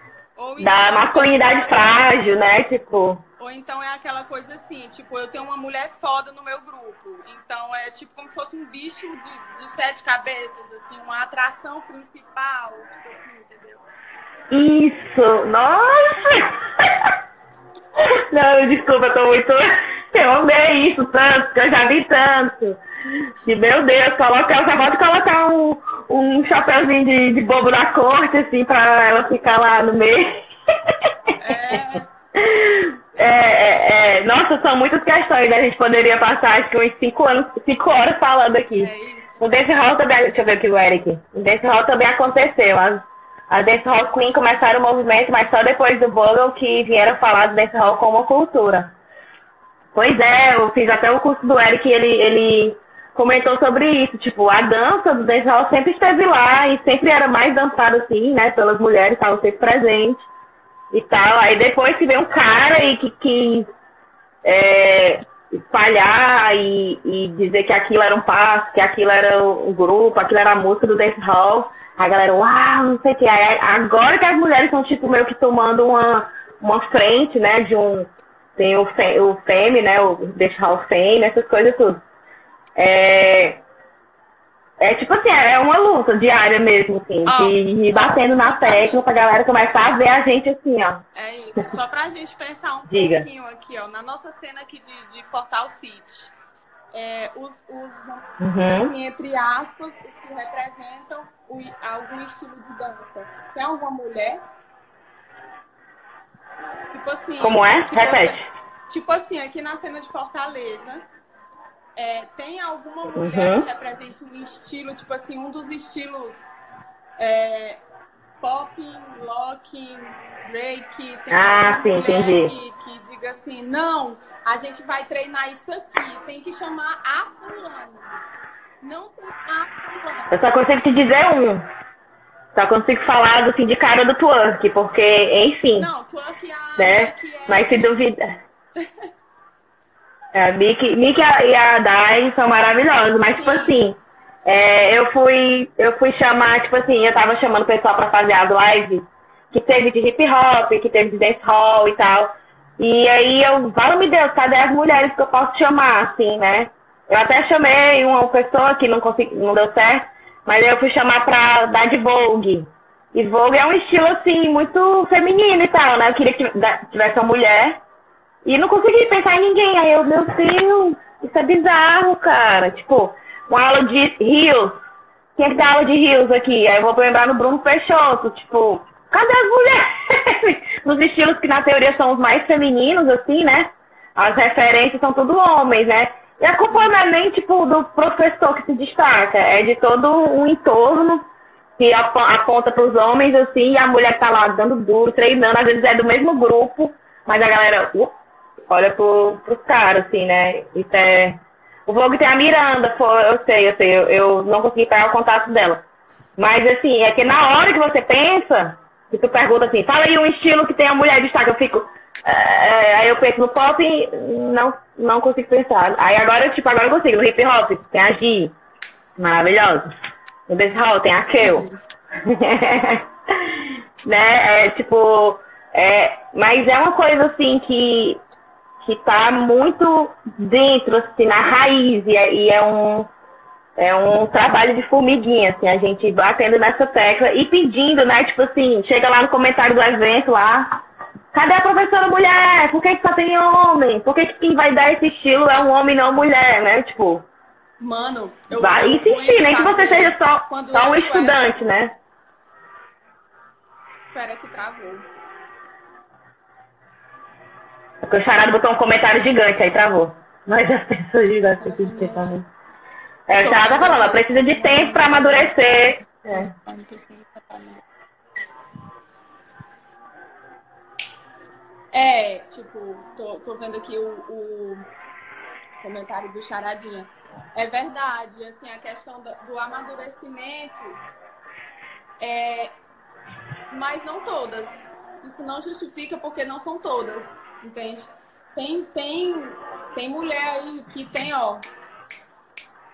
ou da então, masculinidade frágil, né? Tipo. Ou então é aquela coisa assim, tipo, eu tenho uma mulher foda no meu grupo. Então é tipo como se fosse um bicho de, de sete cabeças, assim, uma atração principal, tipo assim, entendeu? Isso! Nossa! Não, desculpa, eu tô muito. Eu amei isso tanto, que eu já vi tanto. Que, meu Deus, coloca, eu só pode colocar um, um chapéuzinho de, de bobo da corte, assim, pra ela ficar lá no meio. É. É, é, é. Nossa, são muitas questões, né? A gente poderia passar acho que uns 5 anos, cinco horas falando aqui. É. O Dance Hall também. Deixa eu ver aqui o Eric. O Dance Hall também aconteceu. As, a Dance Hall Queen começaram o movimento, mas só depois do Bogle que vieram falar do Dance Hall como cultura. Pois é, eu fiz até o curso do Eric, ele, ele comentou sobre isso. Tipo, a dança do dancehall sempre esteve lá e sempre era mais dançada assim, né? Pelas mulheres, estavam sempre presentes e tal. Aí depois que veio um cara e que quis é, espalhar e, e, dizer que aquilo era um passo, que aquilo era um grupo, aquilo era a música do dancehall. A galera, uau, não sei o que. Aí, agora que as mulheres estão, tipo, meio que tomando uma, uma frente, né? De um. Tem o, o FEME, né? O Dancehall FEME, essas coisas tudo. É, é tipo assim, é uma luta diária mesmo, assim, oh, de ir batendo na tecla pra galera começar a ver a gente assim, ó. É isso, só pra gente pensar um Diga. pouquinho aqui, ó, na nossa cena aqui de, de Portal City. É, os, os uhum. assim, entre aspas, os que representam o, algum estilo de dança. Tem alguma mulher? Tipo assim. Como é? Repete. Tipo assim, aqui na cena de Fortaleza, é, tem alguma mulher uhum. que represente um estilo, tipo assim, um dos estilos é, pop, locking, break? Tem ah, sim, entendi. Que, que diga assim, não, a gente vai treinar isso aqui, tem que chamar a fulana. Não tem a fulana. Eu só consigo te dizer um. Só consigo falar assim, de cara do twerk, porque, enfim. Não, twerk é a. Né? É... Mas se duvida. É, a Mickey, Mickey e a Dai são maravilhosos, mas tipo assim, é, eu fui eu fui chamar, tipo assim, eu tava chamando o pessoal pra fazer as lives que teve de hip hop, que teve de dance hall e tal. E aí eu, fala me Deus, cadê as mulheres que eu posso chamar, assim, né? Eu até chamei uma pessoa que não consegui, não deu certo, mas eu fui chamar pra dar de Vogue. E Vogue é um estilo, assim, muito feminino e tal, né? Eu queria que tivesse uma mulher. E não consegui pensar em ninguém. Aí eu, meu Deus, isso é bizarro, cara. Tipo, uma aula de rios. Quem é que dá aula de rios aqui? Aí eu vou lembrar no Bruno Peixoto, tipo, cadê as mulheres? Nos estilos que na teoria são os mais femininos, assim, né? As referências são tudo homens, né? E a culpa não é nem, tipo, do professor que se destaca, é de todo um entorno que aponta para os homens, assim, e a mulher tá lá dando duro, treinando, às vezes é do mesmo grupo, mas a galera uh, olha pro, pros caras, assim, né? Isso é o Vogue tem a Miranda, eu sei, eu sei, eu, eu não consegui pegar o contato dela. Mas assim, é que na hora que você pensa, que tu pergunta assim, fala aí um estilo que tem a mulher de destaque, eu fico. É, aí eu penso no pop e não, não consigo pensar. Aí agora, tipo, agora eu consigo. No hip hop tem a G, maravilhosa. No dancehall tem a Kel. né? É tipo. É, mas é uma coisa assim que que está muito dentro, assim, na raiz, e é, e é, um, é um trabalho de formiguinha, assim, a gente batendo nessa tecla e pedindo, né, tipo assim, chega lá no comentário do evento lá, cadê a professora mulher? Por que, que só tem homem? Por que, que quem vai dar esse estilo é um homem não mulher, né, tipo... Mano, eu, vai eu insistir, nem que você seja só, só um estudante, né? Espera que travou. Porque o Charado botou um comentário gigante, aí travou. Mas as pessoas gostam de ter também. É, o Charado tá falando, ela precisa de tempo para amadurecer. É. É, tipo, tô, tô vendo aqui o, o comentário do Charadinha. É verdade, assim, a questão do, do amadurecimento é, mas não todas. Isso não justifica porque não são todas entende? Tem, tem, tem mulher aí que tem, ó,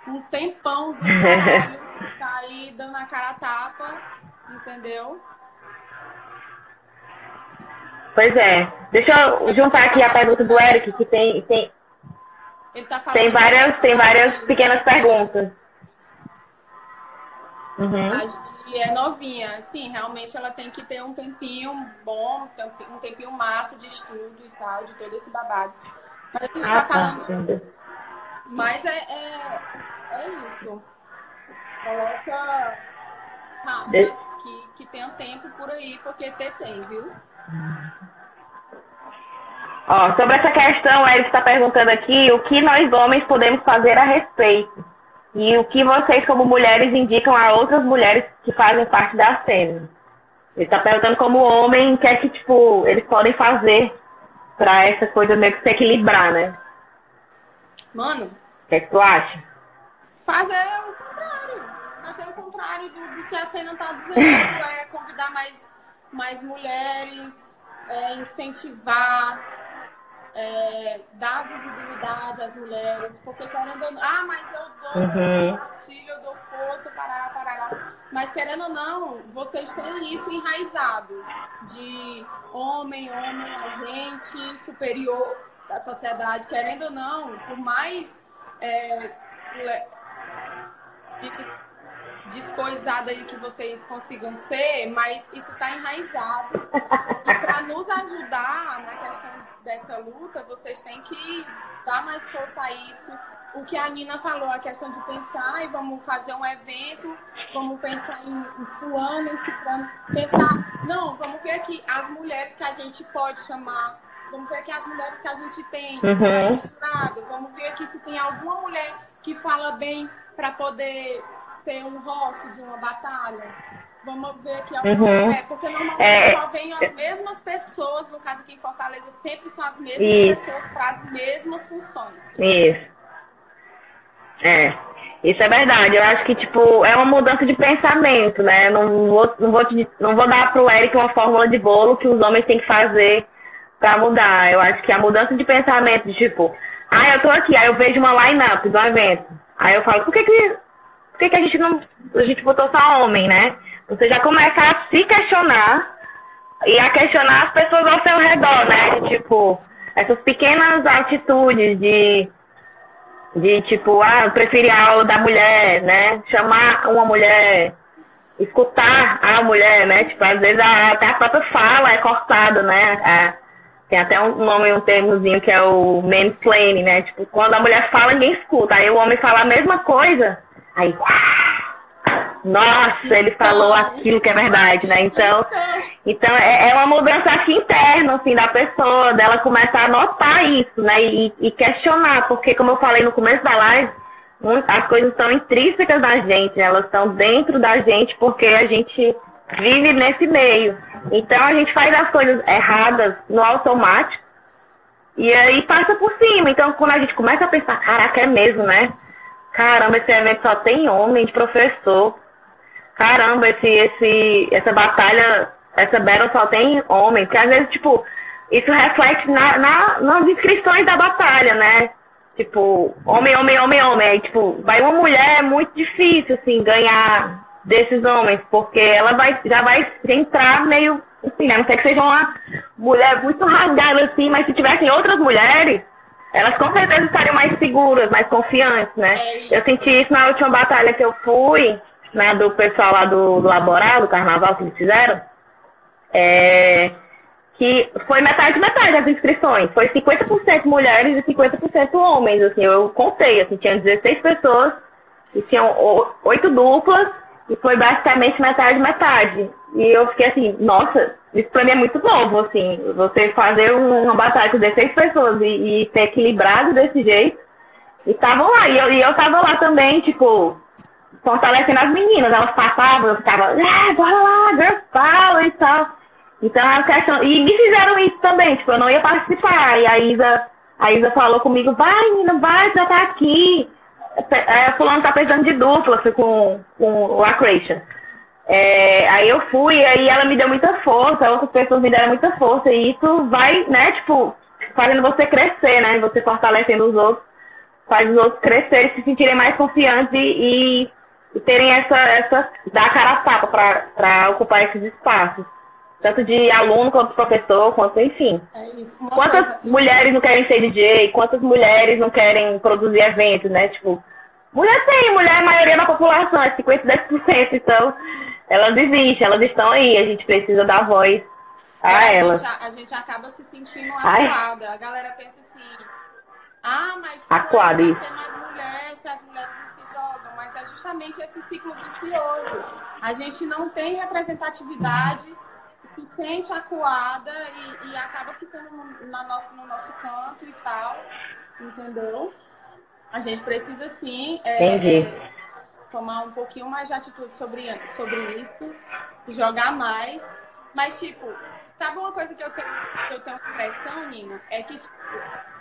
um tempão do caralho, tá aí dando a cara a tapa, entendeu? Pois é. Deixa eu juntar aqui a pergunta do Eric, que tem, tem, tá tem várias, tem várias pequenas perguntas. Uhum. A é novinha. Sim, realmente ela tem que ter um tempinho bom, um tempinho massa de estudo e tal, de todo esse babado. Mas a gente ah, tá, falando. Mas é, é, é isso. Coloca raças que, que tenham tempo por aí, porque ter tem, viu? Ó, sobre essa questão, ele está perguntando aqui o que nós homens podemos fazer a respeito. E o que vocês, como mulheres, indicam a outras mulheres que fazem parte da cena? Ele está perguntando como homem, o que é que, tipo, eles podem fazer para essa coisa meio que se equilibrar, né? Mano. O que é que tu acha? Fazer o contrário. Fazer o contrário do, do que a cena está dizendo. é convidar mais, mais mulheres, é incentivar, é, dar visibilidade às mulheres, porque querendo ou não, ah, mas eu dou uhum. gatilho, eu dou força, parará, parará. Mas querendo ou não, vocês têm isso enraizado de homem, homem, agente superior da sociedade, querendo ou não, por mais é, descoisada aí que vocês consigam ser, mas isso está enraizado. E para nos ajudar na questão dessa luta, vocês têm que dar mais força a isso. O que a Nina falou, a questão de pensar e vamos fazer um evento, vamos pensar em, em fulano, em ciclano, pensar, não, vamos ver aqui as mulheres que a gente pode chamar, vamos ver aqui as mulheres que a gente tem uhum. jurado, vamos ver aqui se tem alguma mulher que fala bem para poder ser um rosto de uma batalha. Vamos ver aqui uhum. é, porque normalmente é, só vêm as mesmas pessoas, no caso aqui em Fortaleza, sempre são as mesmas isso. pessoas para as mesmas funções. Isso. É. Isso é verdade. Eu acho que, tipo, é uma mudança de pensamento, né? Não vou, não vou, te, não vou dar pro Eric uma fórmula de bolo que os homens têm que fazer pra mudar. Eu acho que a mudança de pensamento, de, tipo, ah, eu tô aqui, aí eu vejo uma line-up do evento. Aí eu falo, por que que, por que que a gente não, a gente botou só homem, né? Você já começa a se questionar e a questionar as pessoas ao seu redor, né? Tipo, essas pequenas atitudes de, de tipo, ah, preferir a aula da mulher, né? Chamar uma mulher, escutar a mulher, né? Tipo, às vezes a, até a própria fala é cortada, né? Tem até um nome, um termozinho que é o mansplaining, né? Tipo, quando a mulher fala, ninguém escuta. Aí o homem fala a mesma coisa, aí, nossa, ele falou aquilo que é verdade, né? Então, então é, é uma mudança aqui interna, assim, da pessoa, dela começar a notar isso, né? E, e questionar, porque como eu falei no começo da live, as coisas são intrínsecas da gente, né? elas estão dentro da gente porque a gente vive nesse meio. Então a gente faz as coisas erradas no automático e aí passa por cima. Então quando a gente começa a pensar, caraca, é mesmo, né? Caramba, esse evento só tem homem de professor. Caramba, esse, esse, essa batalha, essa battle só tem homem. Porque às vezes, tipo, isso reflete na, na, nas inscrições da batalha, né? Tipo, homem, homem, homem, homem. Aí, tipo, vai uma mulher, é muito difícil, assim, ganhar desses homens, porque ela vai, já vai entrar meio, assim, né? Não sei que seja uma mulher muito rasgada, assim, mas se tivessem outras mulheres, elas com certeza estariam mais seguras, mais confiantes, né? É eu senti isso na última batalha que eu fui, né, do pessoal lá do, do Laboral, do carnaval que eles fizeram. É, que foi metade metade das inscrições. Foi 50% mulheres e 50% homens, assim, eu contei, assim, tinha 16 pessoas e tinham oito duplas e foi basicamente metade, metade. E eu fiquei assim, nossa, isso pra mim é muito novo, assim. Você fazer uma batalha com 16 pessoas e, e ser equilibrado desse jeito. E estavam lá. E eu, e eu tava lá também, tipo, fortalecendo as meninas. Elas passavam, eu ficava, ah, bora lá, girl power e tal. Então a questão. E me fizeram isso também, tipo, eu não ia participar. E a Isa, a Isa falou comigo, vai, menina, vai, já tá aqui é, fulano tá precisando de dupla com, com o Acration. É, aí eu fui, aí ela me deu muita força, outras pessoas me deram muita força, e isso vai, né, tipo, fazendo você crescer, né? Você fortalecendo os outros, faz os outros crescerem, se sentirem mais confiantes e, e, terem essa, essa, dar cara a tapa para ocupar esses espaços tanto de aluno quanto professor, quanto enfim. É quantas coisa... mulheres não querem ser DJ? Quantas mulheres não querem produzir eventos, né? Tipo, mulher tem, mulher é a maioria da população, é 50, 10%, então elas existem, elas estão aí, a gente precisa dar voz a é, elas. A gente, a gente acaba se sentindo acuada. A galera pensa assim, ah, mas Acuado, vai ter mais mulheres se as mulheres não se jogam, mas é justamente esse ciclo vicioso. A gente não tem representatividade se sente acuada e, e acaba ficando no, na nosso, no nosso canto e tal, entendeu? A gente precisa sim é, é, tomar um pouquinho mais de atitude sobre, sobre isso, jogar mais. Mas, tipo, sabe uma coisa que eu tenho, que eu tenho impressão, Nina? É que tipo,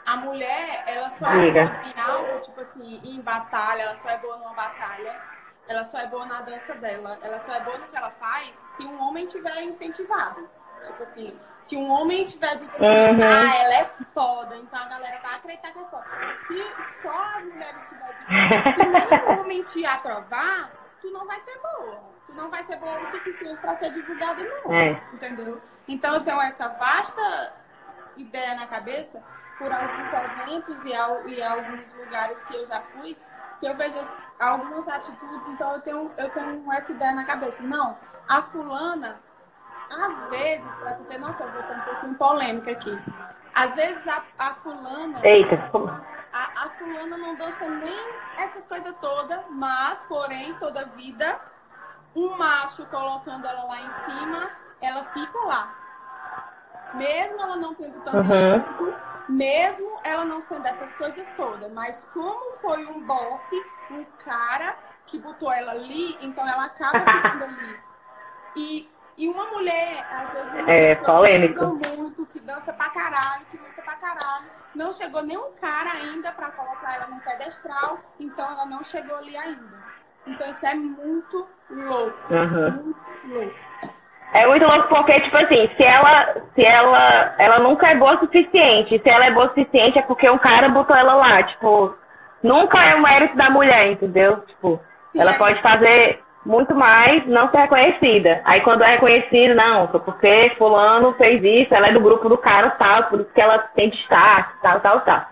a mulher, ela só é boa em algo, tipo assim, em batalha, ela só é boa numa batalha ela só é boa na dança dela, ela só é boa no que ela faz se um homem tiver incentivado. Tipo assim, se um homem tiver assim, uhum. ah, ela é foda, então a galera vai acreditar que é foda. Se só as mulheres tiverem dito, se nem homem te aprovar, tu não vai ser boa. Tu não vai ser boa o suficiente para ser divulgada não. É. Entendeu? Então eu tenho essa vasta ideia na cabeça por alguns eventos e, e alguns lugares que eu já fui, que eu vejo algumas atitudes, então eu tenho, eu tenho essa ideia na cabeça. Não, a fulana, às vezes, para tu ter noção, vou ser um pouquinho polêmica aqui. Às vezes a, a fulana. Eita! A, a fulana não dança nem essas coisas todas, mas, porém, toda vida, um macho colocando ela lá em cima, ela fica lá. Mesmo ela não tendo tanto uhum mesmo ela não sendo essas coisas todas, mas como foi um bofe, um cara que botou ela ali, então ela acaba ficando ali. E, e uma mulher, às vezes, uma é, polêmico. que muito, que dança pra caralho, que luta pra caralho, não chegou nenhum cara ainda para colocar ela no pedestral, então ela não chegou ali ainda. Então isso é muito louco. Uhum. Muito louco. É muito louco porque, tipo assim, se ela, se ela, ela nunca é boa o suficiente, se ela é boa o suficiente é porque um cara botou ela lá, tipo, nunca é o mérito da mulher, entendeu? Tipo, Sim, ela é. pode fazer muito mais, não ser reconhecida. Aí quando é reconhecida, não, só porque fulano fez isso, ela é do grupo do cara tal, por isso que ela tem destaque, tal, tal, tal.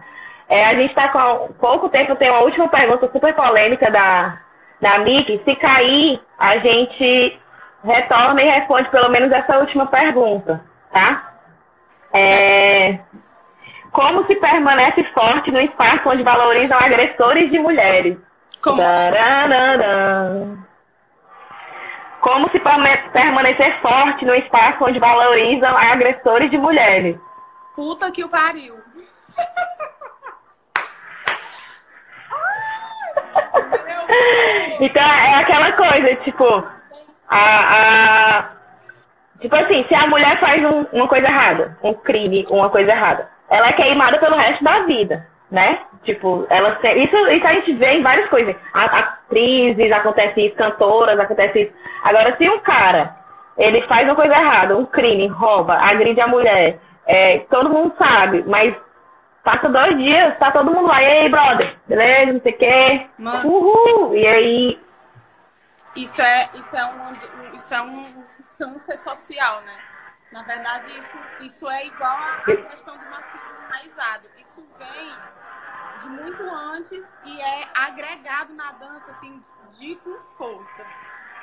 É, a gente está com pouco tempo, tem uma última pergunta super polêmica da, da Miki. Se cair, a gente retorna e responde pelo menos essa última pergunta, tá? É, como se permanece forte no espaço onde valorizam agressores de mulheres? Como? Como se perma- permanecer forte no espaço onde valorizam agressores de mulheres? Puta que o pariu. Então é aquela coisa, tipo, a, a- tipo assim, se a mulher faz um- uma coisa errada, um crime, uma coisa errada, ela é queimada pelo resto da vida, né? Tipo, ela isso, isso a gente vê em várias coisas. Atrizes, acontece isso, cantoras, acontece isso. Agora, se um cara, ele faz uma coisa errada, um crime, rouba, agride a mulher, é, todo mundo sabe, mas passa dois dias, tá todo mundo lá, e aí, brother, beleza, não sei o quê, uhul, e aí, Isso é, isso é, um, isso é um câncer social, né? Na verdade, isso, isso é igual à questão do machismo enraizado. Isso vem de muito antes e é agregado na dança, assim, de com força.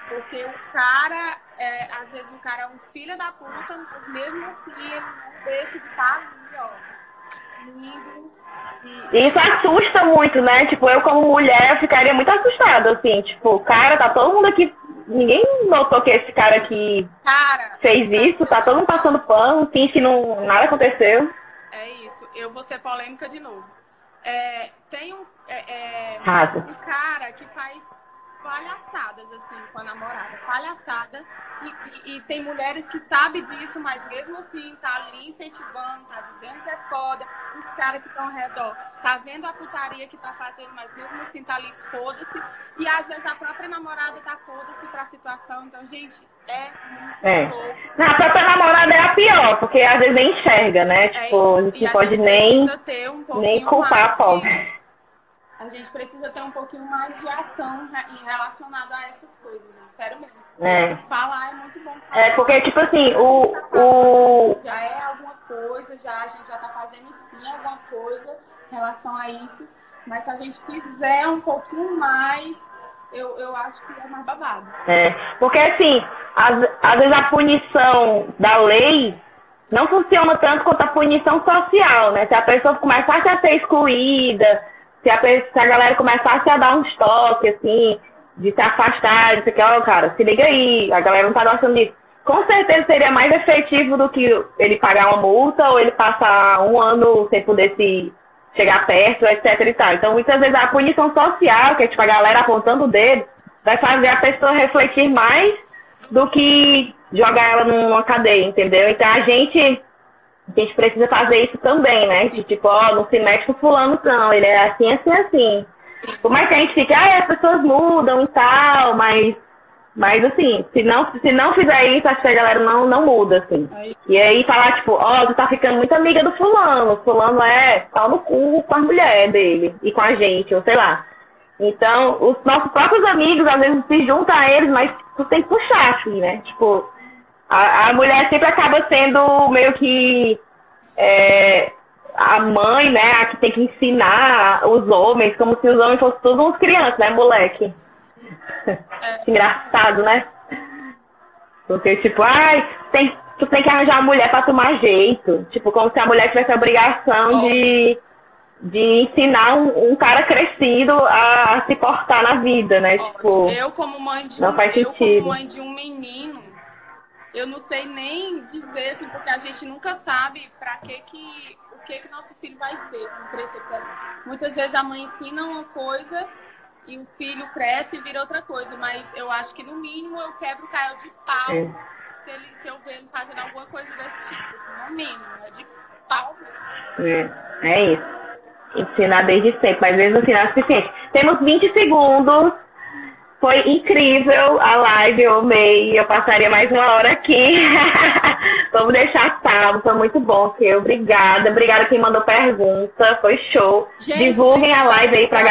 Porque o cara, é, às vezes o cara é um filho da puta, mesmo assim ele não deixa de estar ali, ó. E, isso assusta muito, né? Tipo, eu como mulher ficaria muito assustada, assim, tipo, cara, tá todo mundo aqui. Ninguém notou que esse cara aqui cara, fez isso, tá todo mundo passando pano, finge que não, nada aconteceu. É isso. Eu vou ser polêmica de novo. É, tem um, é, é, um cara que faz palhaçadas, assim, com a namorada. Palhaçada. E, e- e tem mulheres que sabem disso, mas mesmo assim tá ali incentivando, tá dizendo que é foda. Os caras que estão ao redor tá vendo a putaria que tá fazendo, mas mesmo assim tá ali foda-se. E às vezes a própria namorada tá foda-se pra situação. Então, gente, é muito É. louco. Não, a própria namorada é a pior, porque às vezes nem enxerga, né? É Tipo, a gente a pode nem, um nem culpar a pobre. A gente precisa ter um pouquinho mais de ação re- em relacionado a essas coisas, né? sério mesmo. É. Falar é muito bom. Falar. É, porque, tipo assim, o, o, Já é alguma coisa, já, a gente já tá fazendo sim alguma coisa em relação a isso. Mas se a gente fizer um pouquinho mais, eu, eu acho que é mais babado. É, porque assim, às, às vezes a punição da lei não funciona tanto quanto a punição social, né? Se a pessoa começasse a ser excluída, se a, se a galera começasse a dar uns toques, assim, de se afastar, o que, ó, cara, se liga aí, a galera não tá gostando disso. Com certeza seria mais efetivo do que ele pagar uma multa ou ele passar um ano sem poder se chegar perto, etc e tal. Então, muitas vezes a punição social, que é tipo a galera apontando o dedo, vai fazer a pessoa refletir mais do que jogar ela numa cadeia, entendeu? Então a gente, a gente precisa fazer isso também, né? De tipo, ó, não se mete com fulano, não, ele é assim, assim, assim. Por mais que a gente fique, ah, as pessoas mudam e tal, mas, mas assim, se não, se não fizer isso, acho que a galera não, não muda, assim. E aí falar, tipo, ó, tu tá ficando muito amiga do fulano, fulano é pau no cu com as mulheres dele e com a gente, ou sei lá. Então, os nossos próprios amigos, às vezes, se juntam a eles, mas tu tem que puxar, assim, né? Tipo, a, a mulher sempre acaba sendo meio que é, a mãe, né? A que tem que ensinar os homens, como se os homens fossem todos uns crianças, né, moleque? Engraçado, né? Porque, tipo, ai, tem, tu tem que arranjar uma mulher pra tomar jeito. Tipo, como se a mulher tivesse a obrigação de, de ensinar um, um cara crescido a, a se portar na vida, né? Tipo, eu como mãe de não um, faz eu sentido. como mãe de um menino, eu não sei nem dizer assim, porque a gente nunca sabe para que que o que que nosso filho vai ser Muitas vezes a mãe ensina uma coisa e o filho cresce e vira outra coisa, mas eu acho que no mínimo eu quebro o Caio de pau É. se, ele, se eu ver ele fazendo alguma coisa desse tipo, assim, no mínimo, é de pau. mesmo. É, é isso. Ensinar desde sempre, mas às vezes não ensinar é o suficiente. Temos 20 segundos Foi incrível a live, eu amei. Eu passaria mais uma hora aqui. Vamos deixar salvo, foi muito bom, que Obrigada. Obrigada quem mandou pergunta, foi show. Gente, Divulguem a live aí pra galera.